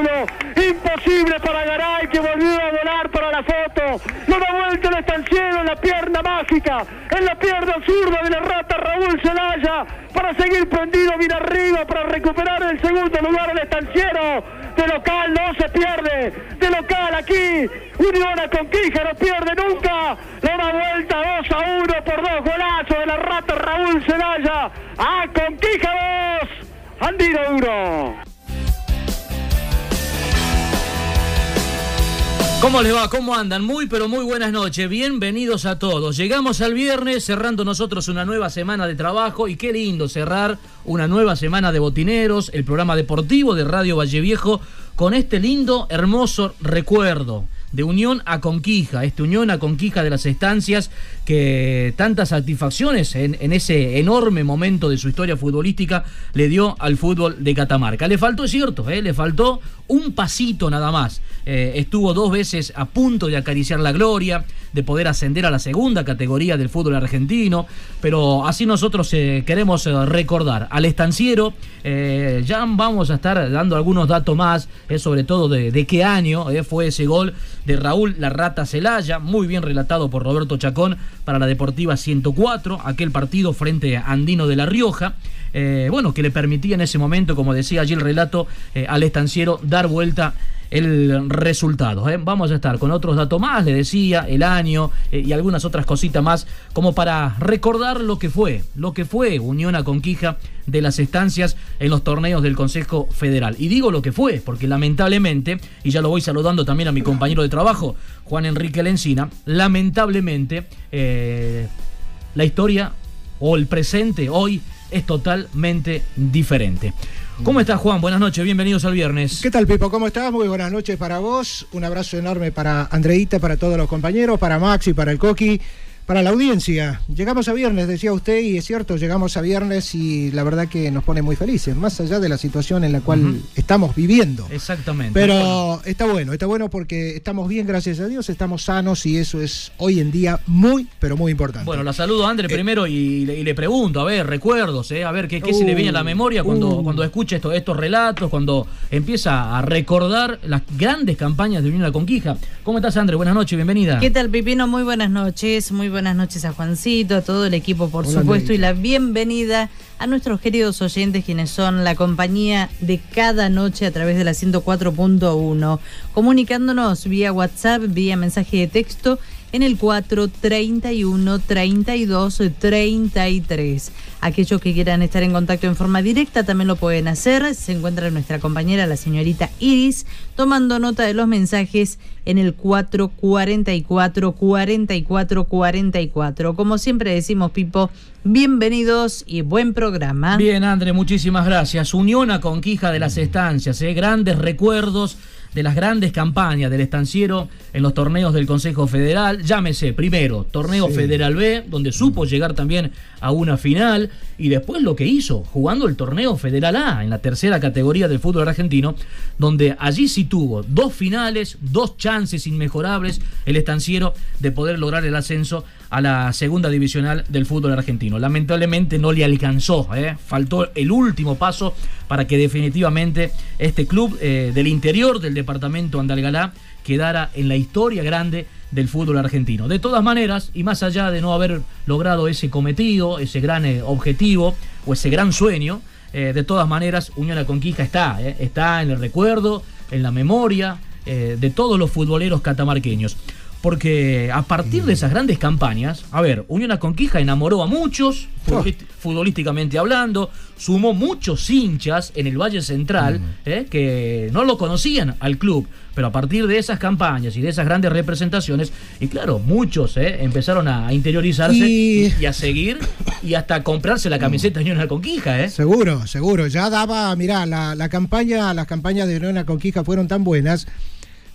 Imposible para Garay que volvió a volar para la foto. No da vuelta el estanciero en la pierna mágica, en la pierna zurda de la rata Raúl Zelaya para seguir prendido bien arriba para recuperar el segundo lugar al estanciero. De local no se pierde, de local aquí Unión a Conquija no pierde nunca. Le da vuelta 2 a 1 por dos golazos de la rata Raúl Zelaya a Conquija 2, Andino 1. ¿Cómo andan? Muy pero muy buenas noches. Bienvenidos a todos. Llegamos al viernes cerrando nosotros una nueva semana de trabajo y qué lindo cerrar una nueva semana de botineros, el programa deportivo de Radio Valle Viejo con este lindo, hermoso recuerdo de Unión a Conquija, este Unión a Conquija de las estancias que tantas satisfacciones en, ese enorme momento de su historia futbolística le dio al fútbol de Catamarca. Le faltó, es cierto, ¿eh? le faltó un pasito nada más. Eh, estuvo dos veces a punto de acariciar la gloria, de poder ascender a la segunda categoría del fútbol argentino, pero así nosotros eh, queremos recordar al estanciero, ya vamos a estar dando algunos datos más, sobre todo de, de qué año fue ese gol de Raúl La Rata Celaya, muy bien relatado por Roberto Chacón para la Deportiva 104, aquel partido frente a Andino de la Rioja. Eh, bueno, que le permitía en ese momento, como decía allí el relato, eh, al estanciero dar vuelta el resultado. ¿eh? Vamos a estar con otros datos más, le decía, el año y algunas otras cositas más, como para recordar lo que fue, lo que fue Unión a Conquija de las estancias en los torneos del Consejo Federal. Y digo lo que fue, porque lamentablemente, y ya lo voy saludando también a mi compañero de trabajo, Juan Enrique Lencina, lamentablemente la historia o el presente hoy es totalmente diferente. ¿Cómo estás, Juan? Buenas noches, bienvenidos al viernes. ¿Qué tal, Pipo? ¿Cómo estás? Muy buenas noches para vos. Un abrazo enorme para Andreita, para todos los compañeros, para Maxi, para el Coqui, para la audiencia. Llegamos a viernes, decía usted, y es cierto, llegamos a viernes y la verdad que nos pone muy felices, más allá de la situación en la cual estamos viviendo. Exactamente. Pero está bueno, está bueno porque estamos bien, gracias a Dios, estamos sanos y eso es hoy en día muy, pero muy importante. Bueno, la saludo a André eh, primero y, le, pregunto, a ver, recuerdos, eh, a ver, ¿qué, se le viene a la uh, memoria cuando, uh. cuando escucha estos relatos, cuando empieza a recordar las grandes campañas de Unión La Conquija? ¿Cómo estás, André? Buenas noches, bienvenida. ¿Qué tal, Pipino? Muy buenas noches, muy buenas buenas noches a Juancito, a todo el equipo, por supuesto, y la bienvenida a nuestros queridos oyentes, quienes son la compañía de cada noche a través de la 104.1, comunicándonos vía WhatsApp, vía mensaje de texto en el 431 32 33. Aquellos que quieran estar en contacto en forma directa también lo pueden hacer. Se encuentra nuestra compañera, la señorita Iris, tomando nota de los mensajes en el 444 44 44. Como siempre decimos, Pipo, bienvenidos y buen programa. Bien, André, muchísimas gracias. Unión a Conquija de las Estancias, ¿eh? grandes recuerdos de las grandes campañas del estanciero en los torneos del Consejo Federal. Llámese primero, Torneo Federal B, donde supo llegar también a una final, y después lo que hizo, jugando el Torneo Federal A, en la tercera categoría del fútbol argentino, donde allí sí tuvo dos finales, dos chances inmejorables el estanciero de poder lograr el ascenso a la segunda divisional del fútbol argentino. Lamentablemente no le alcanzó, ¿eh? faltó el último paso para que definitivamente este club eh, del interior del departamento Andalgalá quedara en la historia grande del fútbol argentino. De todas maneras, y más allá de no haber logrado ese cometido, ese gran eh, objetivo o ese gran sueño, de todas maneras, Unión La Conquista está, está en el recuerdo, en la memoria de todos los futboleros catamarqueños. Porque a partir de esas grandes campañas, a ver, Unión a Conquija enamoró a muchos, oh. futbolísticamente hablando, sumó muchos hinchas en el Valle Central eh, que no lo conocían al club. Pero a partir de esas campañas y de esas grandes representaciones, y claro, muchos eh, empezaron a interiorizarse y... a seguir y hasta comprarse la camiseta de Unión a Conquija. ¿eh? Seguro, seguro. Ya daba, mirá, la, la campaña, las campañas de Unión Conquija fueron tan buenas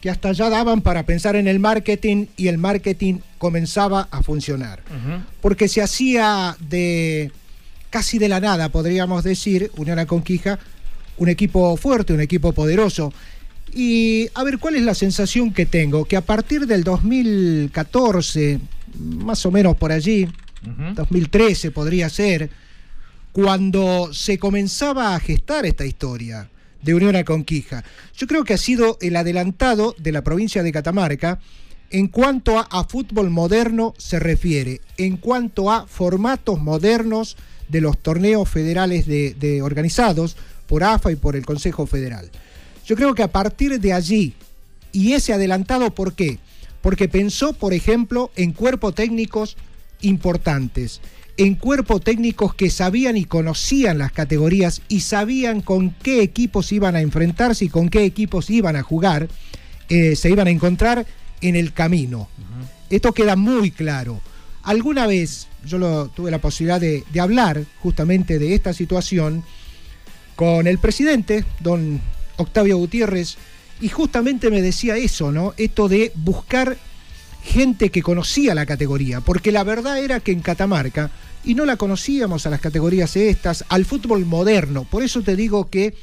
que hasta ya daban para pensar en el marketing y el marketing comenzaba a funcionar. Porque se hacía de casi de la nada, podríamos decir, Unión a Conquija, un equipo fuerte, un equipo poderoso. Y a ver, ¿cuál es la sensación que tengo? Que a partir del 2014, más o menos por allí, 2013 podría ser, cuando se comenzaba a gestar esta historia, de Unión a Conquija. Yo creo que ha sido el adelantado de la provincia de Catamarca en cuanto a, fútbol moderno se refiere, en cuanto a formatos modernos de los torneos federales de, organizados por AFA y por el Consejo Federal. Yo creo que a partir de allí, y ese adelantado, ¿por qué? Porque pensó, por ejemplo, en cuerpos técnicos importantes, en cuerpos técnicos que sabían y conocían las categorías y sabían con qué equipos iban a enfrentarse y con qué equipos iban a jugar, eh, se iban a encontrar en el camino. Esto queda muy claro. Alguna vez yo lo, tuve la posibilidad de, de hablar justamente de esta situación con el presidente, don Octavio Gutiérrez, y justamente me decía eso, ¿no? Esto de buscar gente que conocía la categoría, porque la verdad era que en Catamarca y no la conocíamos a las categorías estas, al fútbol moderno. Por eso te digo que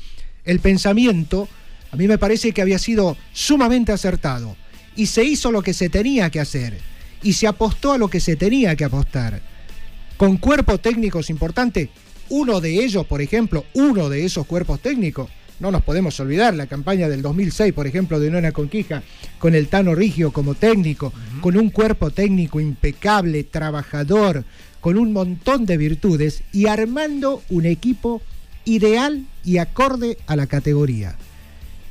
el pensamiento a mí me parece que había sido sumamente acertado y se hizo lo que se tenía que hacer y se apostó a lo que se tenía que apostar. Con cuerpos técnicos importantes, uno de ellos, por ejemplo, uno de esos cuerpos técnicos, no nos podemos olvidar la campaña del 2006, por ejemplo, de Nona Conquija, con el Tano Rigio como técnico, con un cuerpo técnico impecable, trabajador, con un montón de virtudes y armando un equipo ideal y acorde a la categoría.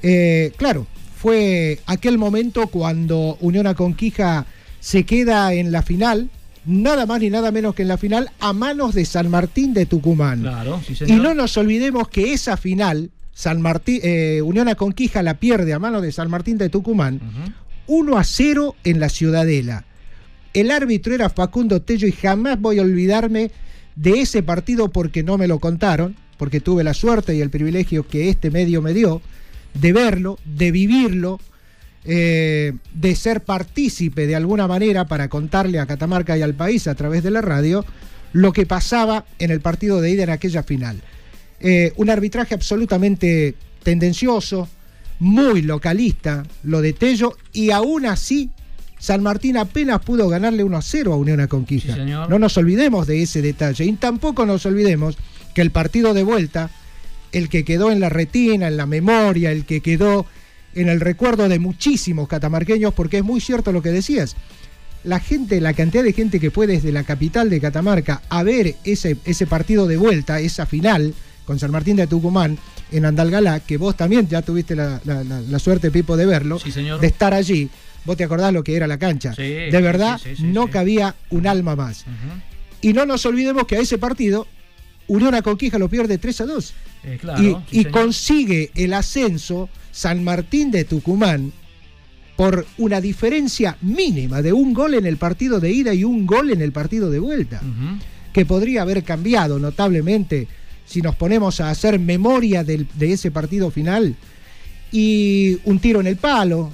Eh, claro, fue aquel momento cuando Unión a Conquija se queda en la final, nada más ni nada menos que en la final, a manos de San Martín de Tucumán. Y no nos olvidemos que esa final, San Martín, eh, Unión a Conquija la pierde a manos de San Martín de Tucumán, 1 a 0 en la Ciudadela. El árbitro era Facundo Tello y jamás voy a olvidarme de ese partido porque no me lo contaron, porque tuve la suerte y el privilegio que este medio me dio de verlo, de vivirlo. eh, de ser partícipe de alguna manera para contarle a Catamarca y al país a través de la radio lo que pasaba en el partido de ida en aquella final. Eh, un arbitraje absolutamente tendencioso, muy localista, lo de Tello, y aún así San Martín apenas pudo ganarle 1 a 0 a Unión a Conquista. no nos olvidemos de ese detalle. Y tampoco nos olvidemos que el partido de vuelta, el que quedó en la retina, en la memoria, el que quedó en el recuerdo de muchísimos catamarqueños, porque es muy cierto lo que decías. La gente, la cantidad de gente que fue desde la capital de Catamarca a ver ese, ese partido de vuelta, esa final con San Martín de Tucumán en Andalgalá, que vos también ya tuviste la, suerte, Pipo, de verlo, de estar allí Vos te acordás lo que era la cancha. de verdad, no cabía un alma más. Y no nos olvidemos que a ese partido, Unión a Conquija lo pierde 3 a 2. Eh, y, consigue el ascenso San Martín de Tucumán por una diferencia mínima de un gol en el partido de ida y un gol en el partido de vuelta, que podría haber cambiado notablemente si nos ponemos a hacer memoria de ese partido final. Y un tiro en el palo,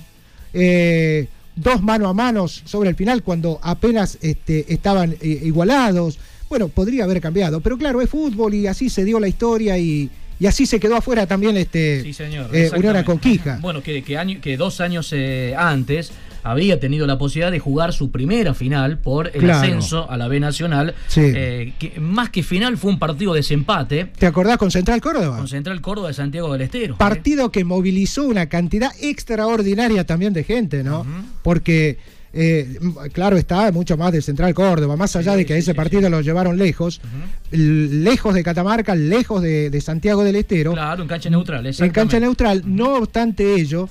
eh, dos mano a manos sobre el final cuando apenas este, estaban eh, igualados. Bueno, podría haber cambiado, pero claro, es fútbol y así se dio la historia y, así se quedó afuera también este sí, señor, eh, Unión Conquija. Bueno, que, que, dos años antes había tenido la posibilidad de jugar su primera final por el ascenso a la B Nacional. Eh, que más que final fue un partido de desempate. ¿Te acordás con Central Córdoba? Con Central Córdoba de Santiago del Estero. Partido que movilizó una cantidad extraordinaria también de gente, ¿no? Porque. Eh, claro está, mucho más de Central Córdoba, más allá de que ese partido lo llevaron lejos, lejos de Catamarca, lejos de, de, Santiago del Estero. Claro, en cancha neutral. En cancha neutral, no obstante ello,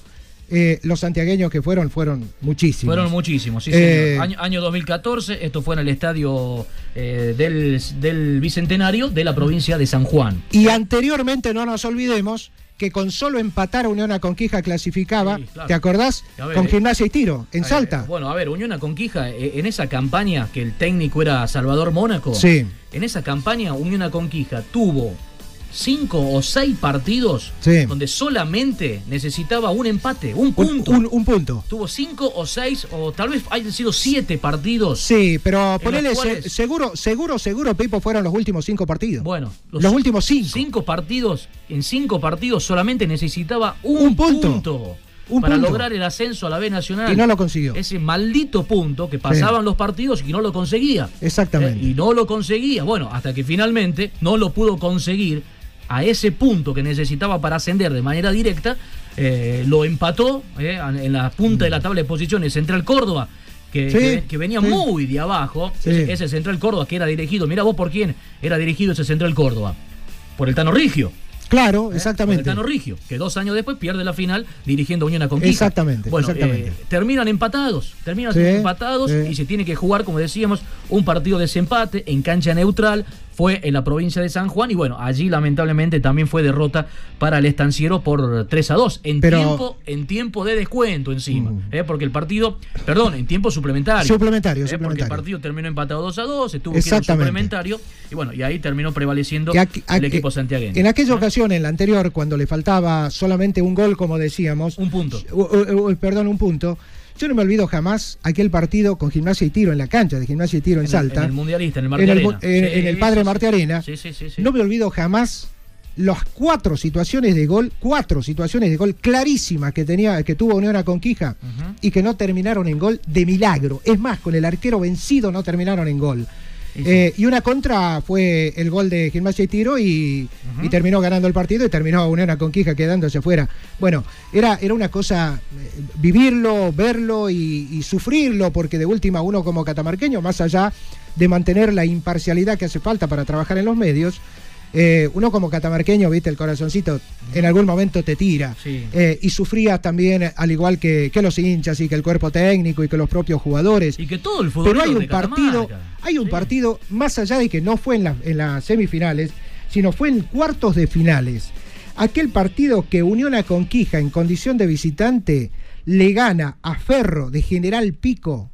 eh, los santiagueños que fueron, fueron muchísimos. Fueron muchísimos, sí, eh, año, 2014, esto fue en el estadio eh, del, Bicentenario de la provincia de San Juan. Y anteriormente, no nos olvidemos, que con solo empatar a Unión a Conquija clasificaba, ¿te acordás? con Gimnasia y Tiro, en Salta. bueno, a ver, Unión a Conquija, en esa campaña que el técnico era Salvador Mónaco, sí. en esa campaña Unión a Conquija tuvo cinco o seis partidos donde solamente necesitaba un empate, un punto. Un, punto. Tuvo cinco o seis, o tal vez hayan sido siete partidos. Sí, pero ponele seguro, seguro, seguro, Pipo, fueron los últimos cinco partidos. Bueno, los, últimos cinco. Cinco partidos, en cinco partidos solamente necesitaba un, punto. para lograr el ascenso a la B Nacional. Y no lo consiguió. Ese maldito punto que pasaban los partidos y no lo conseguía. Exactamente. Eh, y no lo conseguía. Bueno, hasta que finalmente no lo pudo conseguir a ese punto que necesitaba para ascender de manera directa, eh, lo empató eh, en la punta de la tabla de posiciones Central Córdoba. Que, que, venía muy de abajo, ese, Central Córdoba que era dirigido, mira vos por quién era dirigido ese Central Córdoba, por el Tano Rigio. Claro, ¿Eh? exactamente. Por el Tano Rigio, que dos años después pierde la final dirigiendo Unión a Conquista. Exactamente. Bueno, terminan empatados, terminan empatados y se tiene que jugar, como decíamos, un partido de desempate en cancha neutral fue en la provincia de San Juan y bueno, allí lamentablemente también fue derrota para el estanciero por 3 a 2, en, tiempo, en tiempo de descuento encima, mm. ¿eh? porque el partido, perdón, en tiempo suplementario. Suplementario, ¿eh? Porque el partido terminó empatado 2 a 2, estuvo que suplementario y bueno, y ahí terminó prevaleciendo el equipo santiagueño. En aquella ¿Eh? ocasión, en la anterior, cuando le faltaba solamente un gol, como decíamos. Un punto. perdón, un punto yo no me olvido jamás aquel partido con gimnasia y tiro en la cancha de gimnasia y tiro en, Salta. en el mundialista, en el Marte Arena. en, el Padre Marte Arena. no me olvido jamás las cuatro situaciones de gol, cuatro situaciones de gol clarísimas que tenía, que tuvo Unión a Conquija y que no terminaron en gol de milagro. Es más, con el arquero vencido no terminaron en gol. Eh, y una contra fue el gol de Gimnasia y Tiro y, terminó ganando el partido y terminó Unión Conquija quedándose afuera. Bueno, era, era una cosa eh, vivirlo, verlo y, sufrirlo, porque de última uno como catamarqueño, más allá de mantener la imparcialidad que hace falta para trabajar en los medios, eh, uno como catamarqueño, viste, el corazoncito en algún momento te tira. Eh, y sufría también, al igual que, los hinchas y que el cuerpo técnico y que los propios jugadores. Y que todo el fútbol. Pero hay un partido, hay un partido, más allá de que no fue en, en las semifinales, sino fue en cuartos de finales. Aquel partido que Unión a Conquija en condición de visitante le gana a Ferro de General Pico,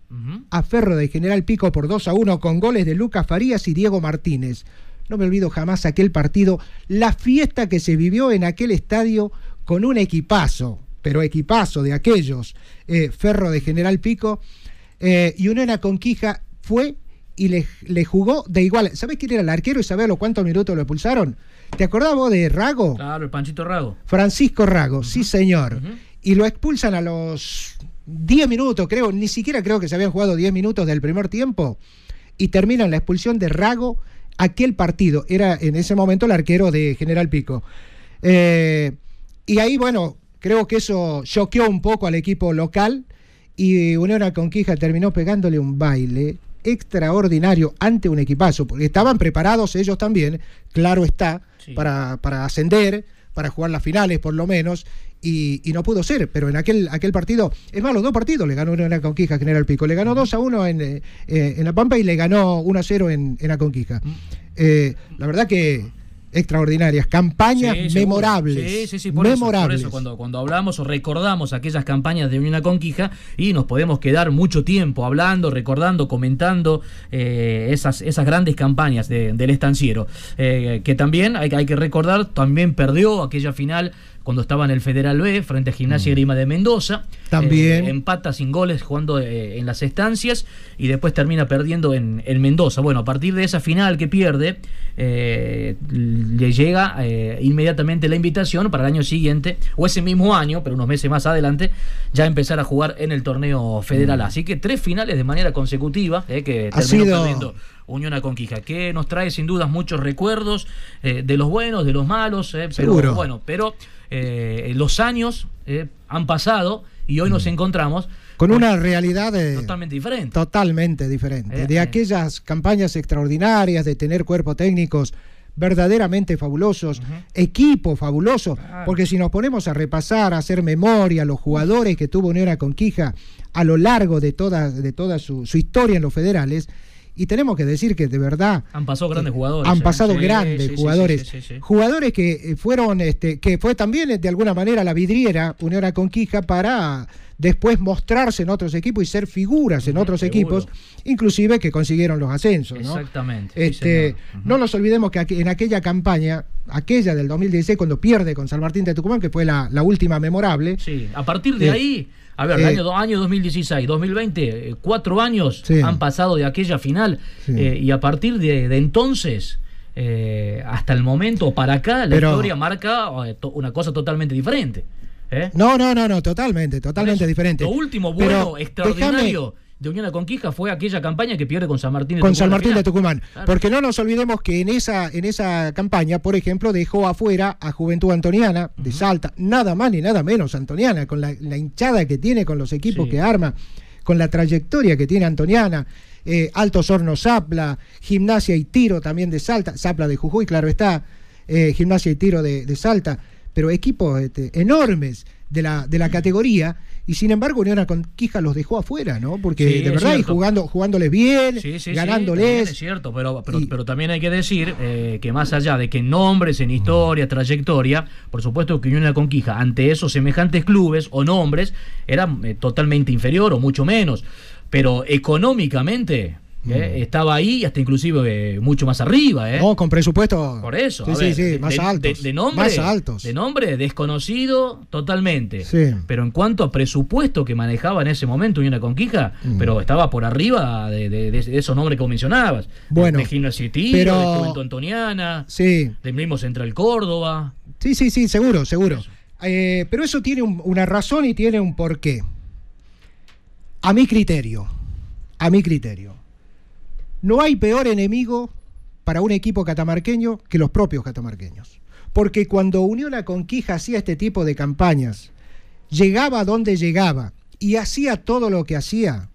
a Ferro de General Pico por 2 a 1 con goles de Lucas Farías y Diego Martínez. No me olvido jamás aquel partido, la fiesta que se vivió en aquel estadio con un equipazo. pero equipazo de aquellos, eh, Ferro de General Pico, eh, y Unión Conquija fue y le, le, jugó de igual. ¿Sabés quién era el arquero y sabés los cuántos minutos lo expulsaron? ¿Te acordás vos de Rago? Claro, el Panchito Rago. Francisco Rago, sí señor. Y lo expulsan a los 10 minutos, creo, ni siquiera creo que se habían jugado 10 minutos del primer tiempo. Y terminan la expulsión de Rago aquel partido. Era en ese momento el arquero de General Pico. Eh, y ahí, bueno, creo que eso choqueó un poco al equipo local y Unión Conquija terminó pegándole un baile extraordinario ante un equipazo, porque estaban preparados ellos también, claro está, para, para ascender, para jugar las finales por lo menos, y, no pudo ser, pero en aquel, aquel partido, es más, los dos partidos le ganó una Conquija General Pico, le ganó 2 a 1 en, eh, en La Pampa y le ganó 1 a 0 en, en La Conquija. Mm. Eh, la verdad que extraordinarias, campañas memorables. Sí, sí, sí, por memorables. Eso, cuando, cuando hablamos o recordamos aquellas campañas de Unión Conquija y nos podemos quedar mucho tiempo hablando, recordando, comentando eh, esas, esas grandes campañas del estanciero. Eh, que también hay, hay que recordar, también perdió aquella final cuando estaba en el Federal B frente a Gimnasia y mm. Grima de Mendoza. También. Eh, empata sin goles jugando eh, en las estancias y después termina perdiendo en, el Mendoza. Bueno, a partir de esa final que pierde, eh, le llega inmediatamente la invitación para el año siguiente, o ese mismo año, pero unos meses más adelante, ya empezar a jugar en el torneo federal. Mm. Así que tres finales de manera consecutiva que terminó perdiendo. Unión a Conquija, que nos trae sin dudas muchos recuerdos de los buenos, de los malos, pero bueno, pero eh, los años eh, han pasado y hoy nos mm. encontramos con una realidad totalmente diferente. Totalmente diferente. Eh, de aquellas campañas extraordinarias, de tener cuerpos técnicos verdaderamente fabulosos, equipo fabuloso, porque si nos ponemos a repasar, a hacer memoria, los jugadores que tuvo Unión Conquija a lo largo de toda, de toda su historia en los federales, y tenemos que decir que de verdad han pasado grandes jugadores han ¿eh? pasado grandes jugadores jugadores que eh, fueron este que fue también eh, de alguna manera la vidriera Unión a Conquija para después mostrarse en otros equipos y ser figuras en otros equipos, inclusive que consiguieron los ascensos. Exactamente. Este, No nos olvidemos que en aquella campaña, aquella del 2016, cuando pierde con San Martín de Tucumán, que fue la, última memorable. Sí, a partir de ahí a ver, el eh, año, año 2016, 2020, eh, cuatro años han pasado de aquella final eh, y a partir de, entonces... hasta el momento para acá la historia marca una cosa totalmente diferente. No, no, no, no, totalmente, totalmente diferente. Lo último bueno, extraordinario de Unión a Conquija fue aquella campaña que pierde con San Martín de con Tucumán. San Martín de Tucumán. Porque no nos olvidemos que en esa, en esa campaña, por ejemplo, dejó afuera a Juventud Antoniana de Salta, nada más ni nada menos Antoniana, con la, hinchada que tiene, con los equipos que arma, con la trayectoria que tiene Antoniana. Eh, Altos Hornos Zapla, Gimnasia y Tiro también de Salta, Zapla de Jujuy, claro está, eh, Gimnasia y Tiro de, Salta, pero equipos este, enormes de la, de la categoría y sin embargo Unión Conquija los dejó afuera, ¿no? Porque de verdad, y jugando, jugándoles bien, ganándoles. es cierto, pero, pero, también hay que decir eh, que más allá de que nombres en historia, trayectoria, por supuesto que Unión Conquija, ante esos semejantes clubes o nombres, era eh, totalmente inferior o mucho menos. Pero económicamente, ¿eh? Mm. Estaba ahí hasta inclusive eh, mucho más arriba. ¿eh? No, con presupuesto. Por eso. Sí, sí, sí, más altos. De, nombre, más altos. De nombre desconocido totalmente. Sí. Pero en cuanto a presupuesto que manejaba en ese momento Unión Conquija, mm. pero estaba por arriba de, esos nombres que mencionabas. Bueno. De Gimnasia pero... de Juventud Antoniana, sí. del mismo Central Córdoba. Sí, sí, sí, seguro, seguro. pero eso tiene una razón y tiene un porqué. A mi criterio. A mi criterio no hay peor enemigo para un equipo catamarqueño que los propios catamarqueños. Porque cuando Unión a Conquija hacía este tipo de campañas, llegaba donde llegaba y hacía todo lo que hacía,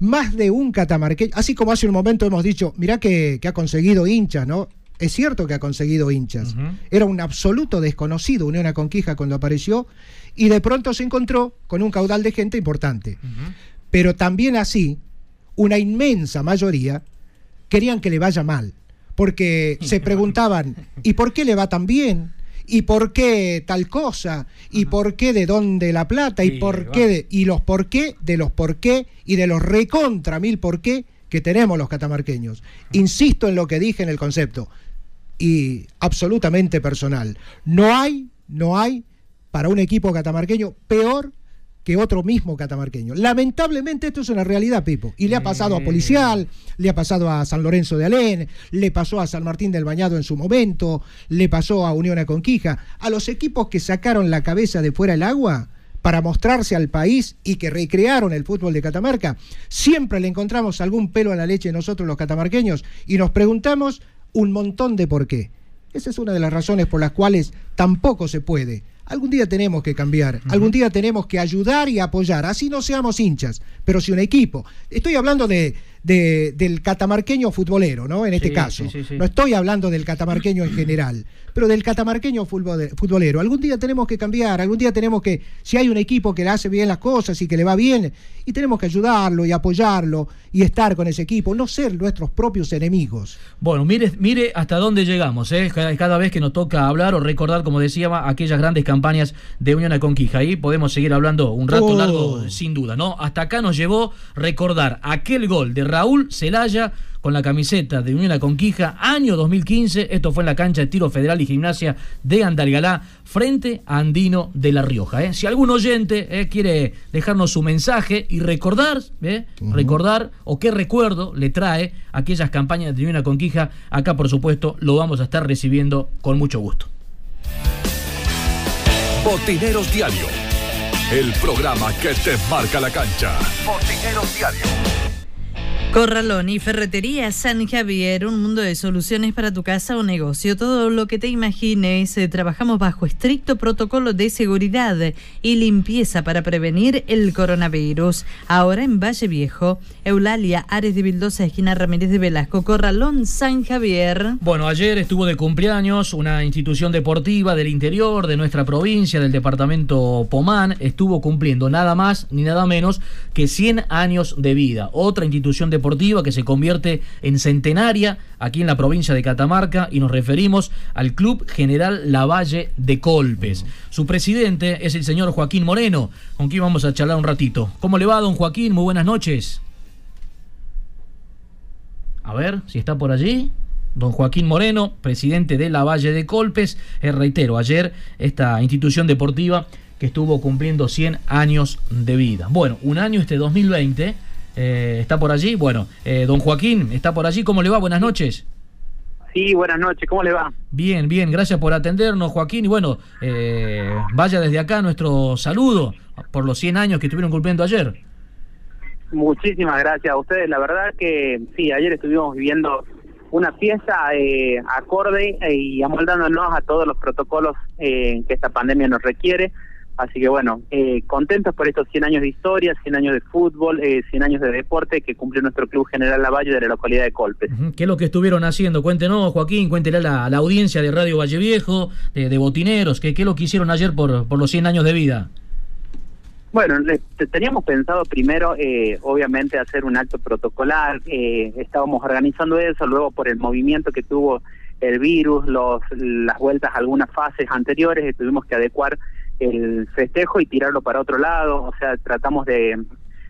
más de un catamarqueño, así como hace un momento hemos dicho, mirá que, ha conseguido hinchas, ¿no? Es cierto que ha conseguido hinchas. Era un absoluto desconocido Unión a Conquija cuando apareció y de pronto se encontró con un caudal de gente importante. Pero también así una inmensa mayoría querían que le vaya mal, porque se preguntaban, ¿y por qué le va tan bien? ¿Y por qué tal cosa? ¿Y por qué de dónde la plata? ¿Y por qué de, y los por qué de los por qué y de los recontra mil por qué que tenemos los catamarqueños? Insisto en lo que dije en el concepto y absolutamente personal. No hay, no hay para un equipo catamarqueño peor que otro mismo catamarqueño. Lamentablemente esto es una realidad, Pipo. Y le ha pasado a Policial, le ha pasado a San Lorenzo de Alén, le pasó a San Martín del Bañado en su momento, le pasó a Unión a Conquija. A los equipos que sacaron la cabeza de fuera el agua para mostrarse al país y que recrearon el fútbol de Catamarca, siempre le encontramos algún pelo a la leche nosotros los catamarqueños y nos preguntamos un montón de por qué. Esa es una de las razones por las cuales tampoco se puede Algún día tenemos que cambiar, algún día tenemos que ayudar y apoyar, así no seamos hinchas, pero si un equipo, estoy hablando de, del catamarqueño futbolero, ¿no? En este caso, no estoy hablando del catamarqueño en general, pero del catamarqueño futbolero. Algún día tenemos que cambiar, algún día tenemos que, si hay un equipo que le hace bien las cosas y que le va bien, y tenemos que ayudarlo y apoyarlo y estar con ese equipo, no ser nuestros propios enemigos. Bueno, mire, mire hasta dónde llegamos, ¿eh? cada, vez que nos toca hablar o recordar, como decía, aquellas grandes campañas de Unión a Conquija. Ahí podemos seguir hablando un rato oh. largo, sin duda, ¿no? Hasta acá nos llevó recordar aquel gol de Raúl Celaya con la camiseta de Unión a Conquija, año 2015. Esto fue en la cancha de tiro federal y gimnasia de Andalgalá, frente a Andino de La Rioja. ¿eh? Si algún oyente eh, quiere dejarnos su mensaje y recordar, ¿eh? recordar o qué recuerdo le trae aquellas campañas de Unión a Conquija, acá por supuesto lo vamos a estar recibiendo con mucho gusto. Botineros Diario, el programa que te marca la cancha. Botineros Diario. Corralón y Ferretería San Javier, un mundo de soluciones para tu casa o negocio. Todo lo que te imagines, eh, trabajamos bajo estricto protocolo de seguridad y limpieza para prevenir el coronavirus. Ahora en Valle Viejo, Eulalia, Ares de Vildosa, esquina Ramírez de Velasco, Corralón San Javier. Bueno, ayer estuvo de cumpleaños una institución deportiva del interior de nuestra provincia, del departamento Pomán, estuvo cumpliendo nada más ni nada menos que 100 años de vida. Otra institución deportiva deportiva que se convierte en centenaria aquí en la provincia de Catamarca y nos referimos al Club General Lavalle de Colpes. Su presidente es el señor Joaquín Moreno, con quien vamos a charlar un ratito. ¿Cómo le va, don Joaquín? Muy buenas noches. A ver si está por allí. Don Joaquín Moreno, presidente de la Valle de Colpes. Eh, reitero, ayer esta institución deportiva que estuvo cumpliendo 100 años de vida. Bueno, un año este 2020 eh, ¿Está por allí? Bueno, eh, don Joaquín, ¿está por allí? ¿Cómo le va? Buenas noches. Sí, buenas noches, ¿cómo le va? Bien, bien, gracias por atendernos, Joaquín. Y bueno, eh, vaya desde acá nuestro saludo por los 100 años que estuvieron cumpliendo ayer. Muchísimas gracias a ustedes. La verdad que sí, ayer estuvimos viviendo una fiesta acorde y amoldándonos a todos los protocolos que esta pandemia nos requiere. Así que bueno, eh, contentos por estos 100 años de historia, 100 años de fútbol, eh, 100 años de deporte que cumple nuestro Club General Lavalle de la localidad de Colpes. ¿Qué es lo que estuvieron haciendo? Cuéntenos, Joaquín, cuéntele a la, audiencia de Radio Valle Viejo, de, Botineros, ¿qué, ¿qué, es lo que hicieron ayer por, por los 100 años de vida? Bueno, teníamos pensado primero, eh, obviamente, hacer un acto protocolar, eh, estábamos organizando eso, luego por el movimiento que tuvo el virus, los, las vueltas a algunas fases anteriores, tuvimos que adecuar el festejo y tirarlo para otro lado, o sea, tratamos de,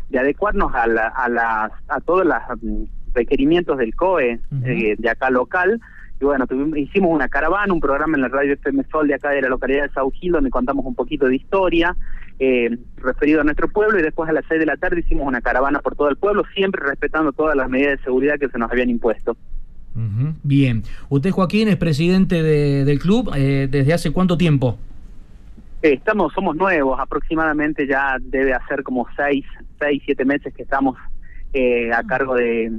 de adecuarnos a, la, a, las, a todos los mm, requerimientos del COE eh, de acá local. Y bueno, tuvimos, hicimos una caravana, un programa en la radio FM Sol de acá de la localidad de Saugil, donde contamos un poquito de historia eh, referido a nuestro pueblo y después a las seis de la tarde hicimos una caravana por todo el pueblo, siempre respetando todas las medidas de seguridad que se nos habían impuesto. Bien. Usted, Joaquín, es presidente de, del club. Eh, ¿Desde hace cuánto tiempo? Eh, estamos, somos nuevos, aproximadamente ya debe hacer como seis, seis, siete meses que estamos eh, a cargo de,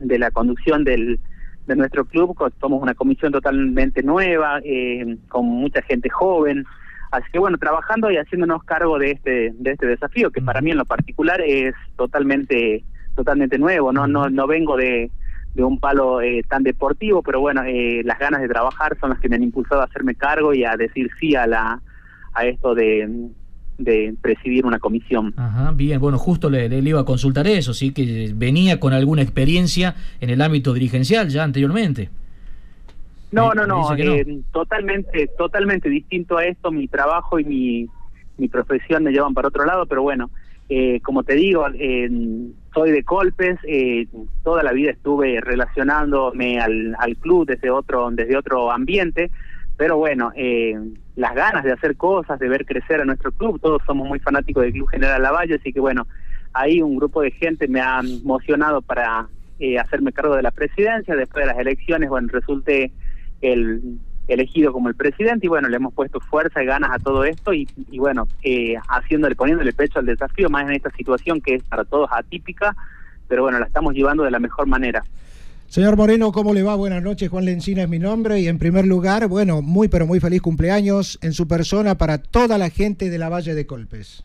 de la conducción del, de nuestro club. Somos una comisión totalmente nueva, eh, con mucha gente joven. Así que bueno, trabajando y haciéndonos cargo de este, de este desafío, que para mí en lo particular es totalmente, totalmente nuevo. No, no, no vengo de, de un palo tan deportivo, pero bueno, las ganas de trabajar son las que me han impulsado a hacerme cargo y a decir sí a la a esto de, de presidir una comisión. Ajá, bien, bueno, justo le, le, iba a consultar eso, sí, que venía con alguna experiencia en el ámbito dirigencial ya anteriormente. No, no, no, eh, totalmente, totalmente distinto a esto, mi trabajo y mi, mi profesión me llevan para otro lado, pero bueno, eh, como te digo, soy de Colpes, eh, toda la vida estuve relacionándome al, al club desde otro, desde otro ambiente, pero bueno, eh, las ganas de hacer cosas, de ver crecer a nuestro club, todos somos muy fanáticos del Club General Lavalle, así que bueno, ahí un grupo de gente me ha emocionado para eh, hacerme cargo de la presidencia, después de las elecciones, bueno, resulte el elegido como el presidente y bueno, le hemos puesto fuerza y ganas a todo esto y, y bueno, eh, haciéndole, poniéndole pecho al desafío, más en esta situación que es para todos atípica, pero bueno, la estamos llevando de la mejor manera. Señor Moreno, ¿cómo le va? Buenas noches, Juan Lencina es mi nombre y en primer lugar, bueno, muy pero muy feliz cumpleaños en su persona para toda la gente de la Valle de Colpes.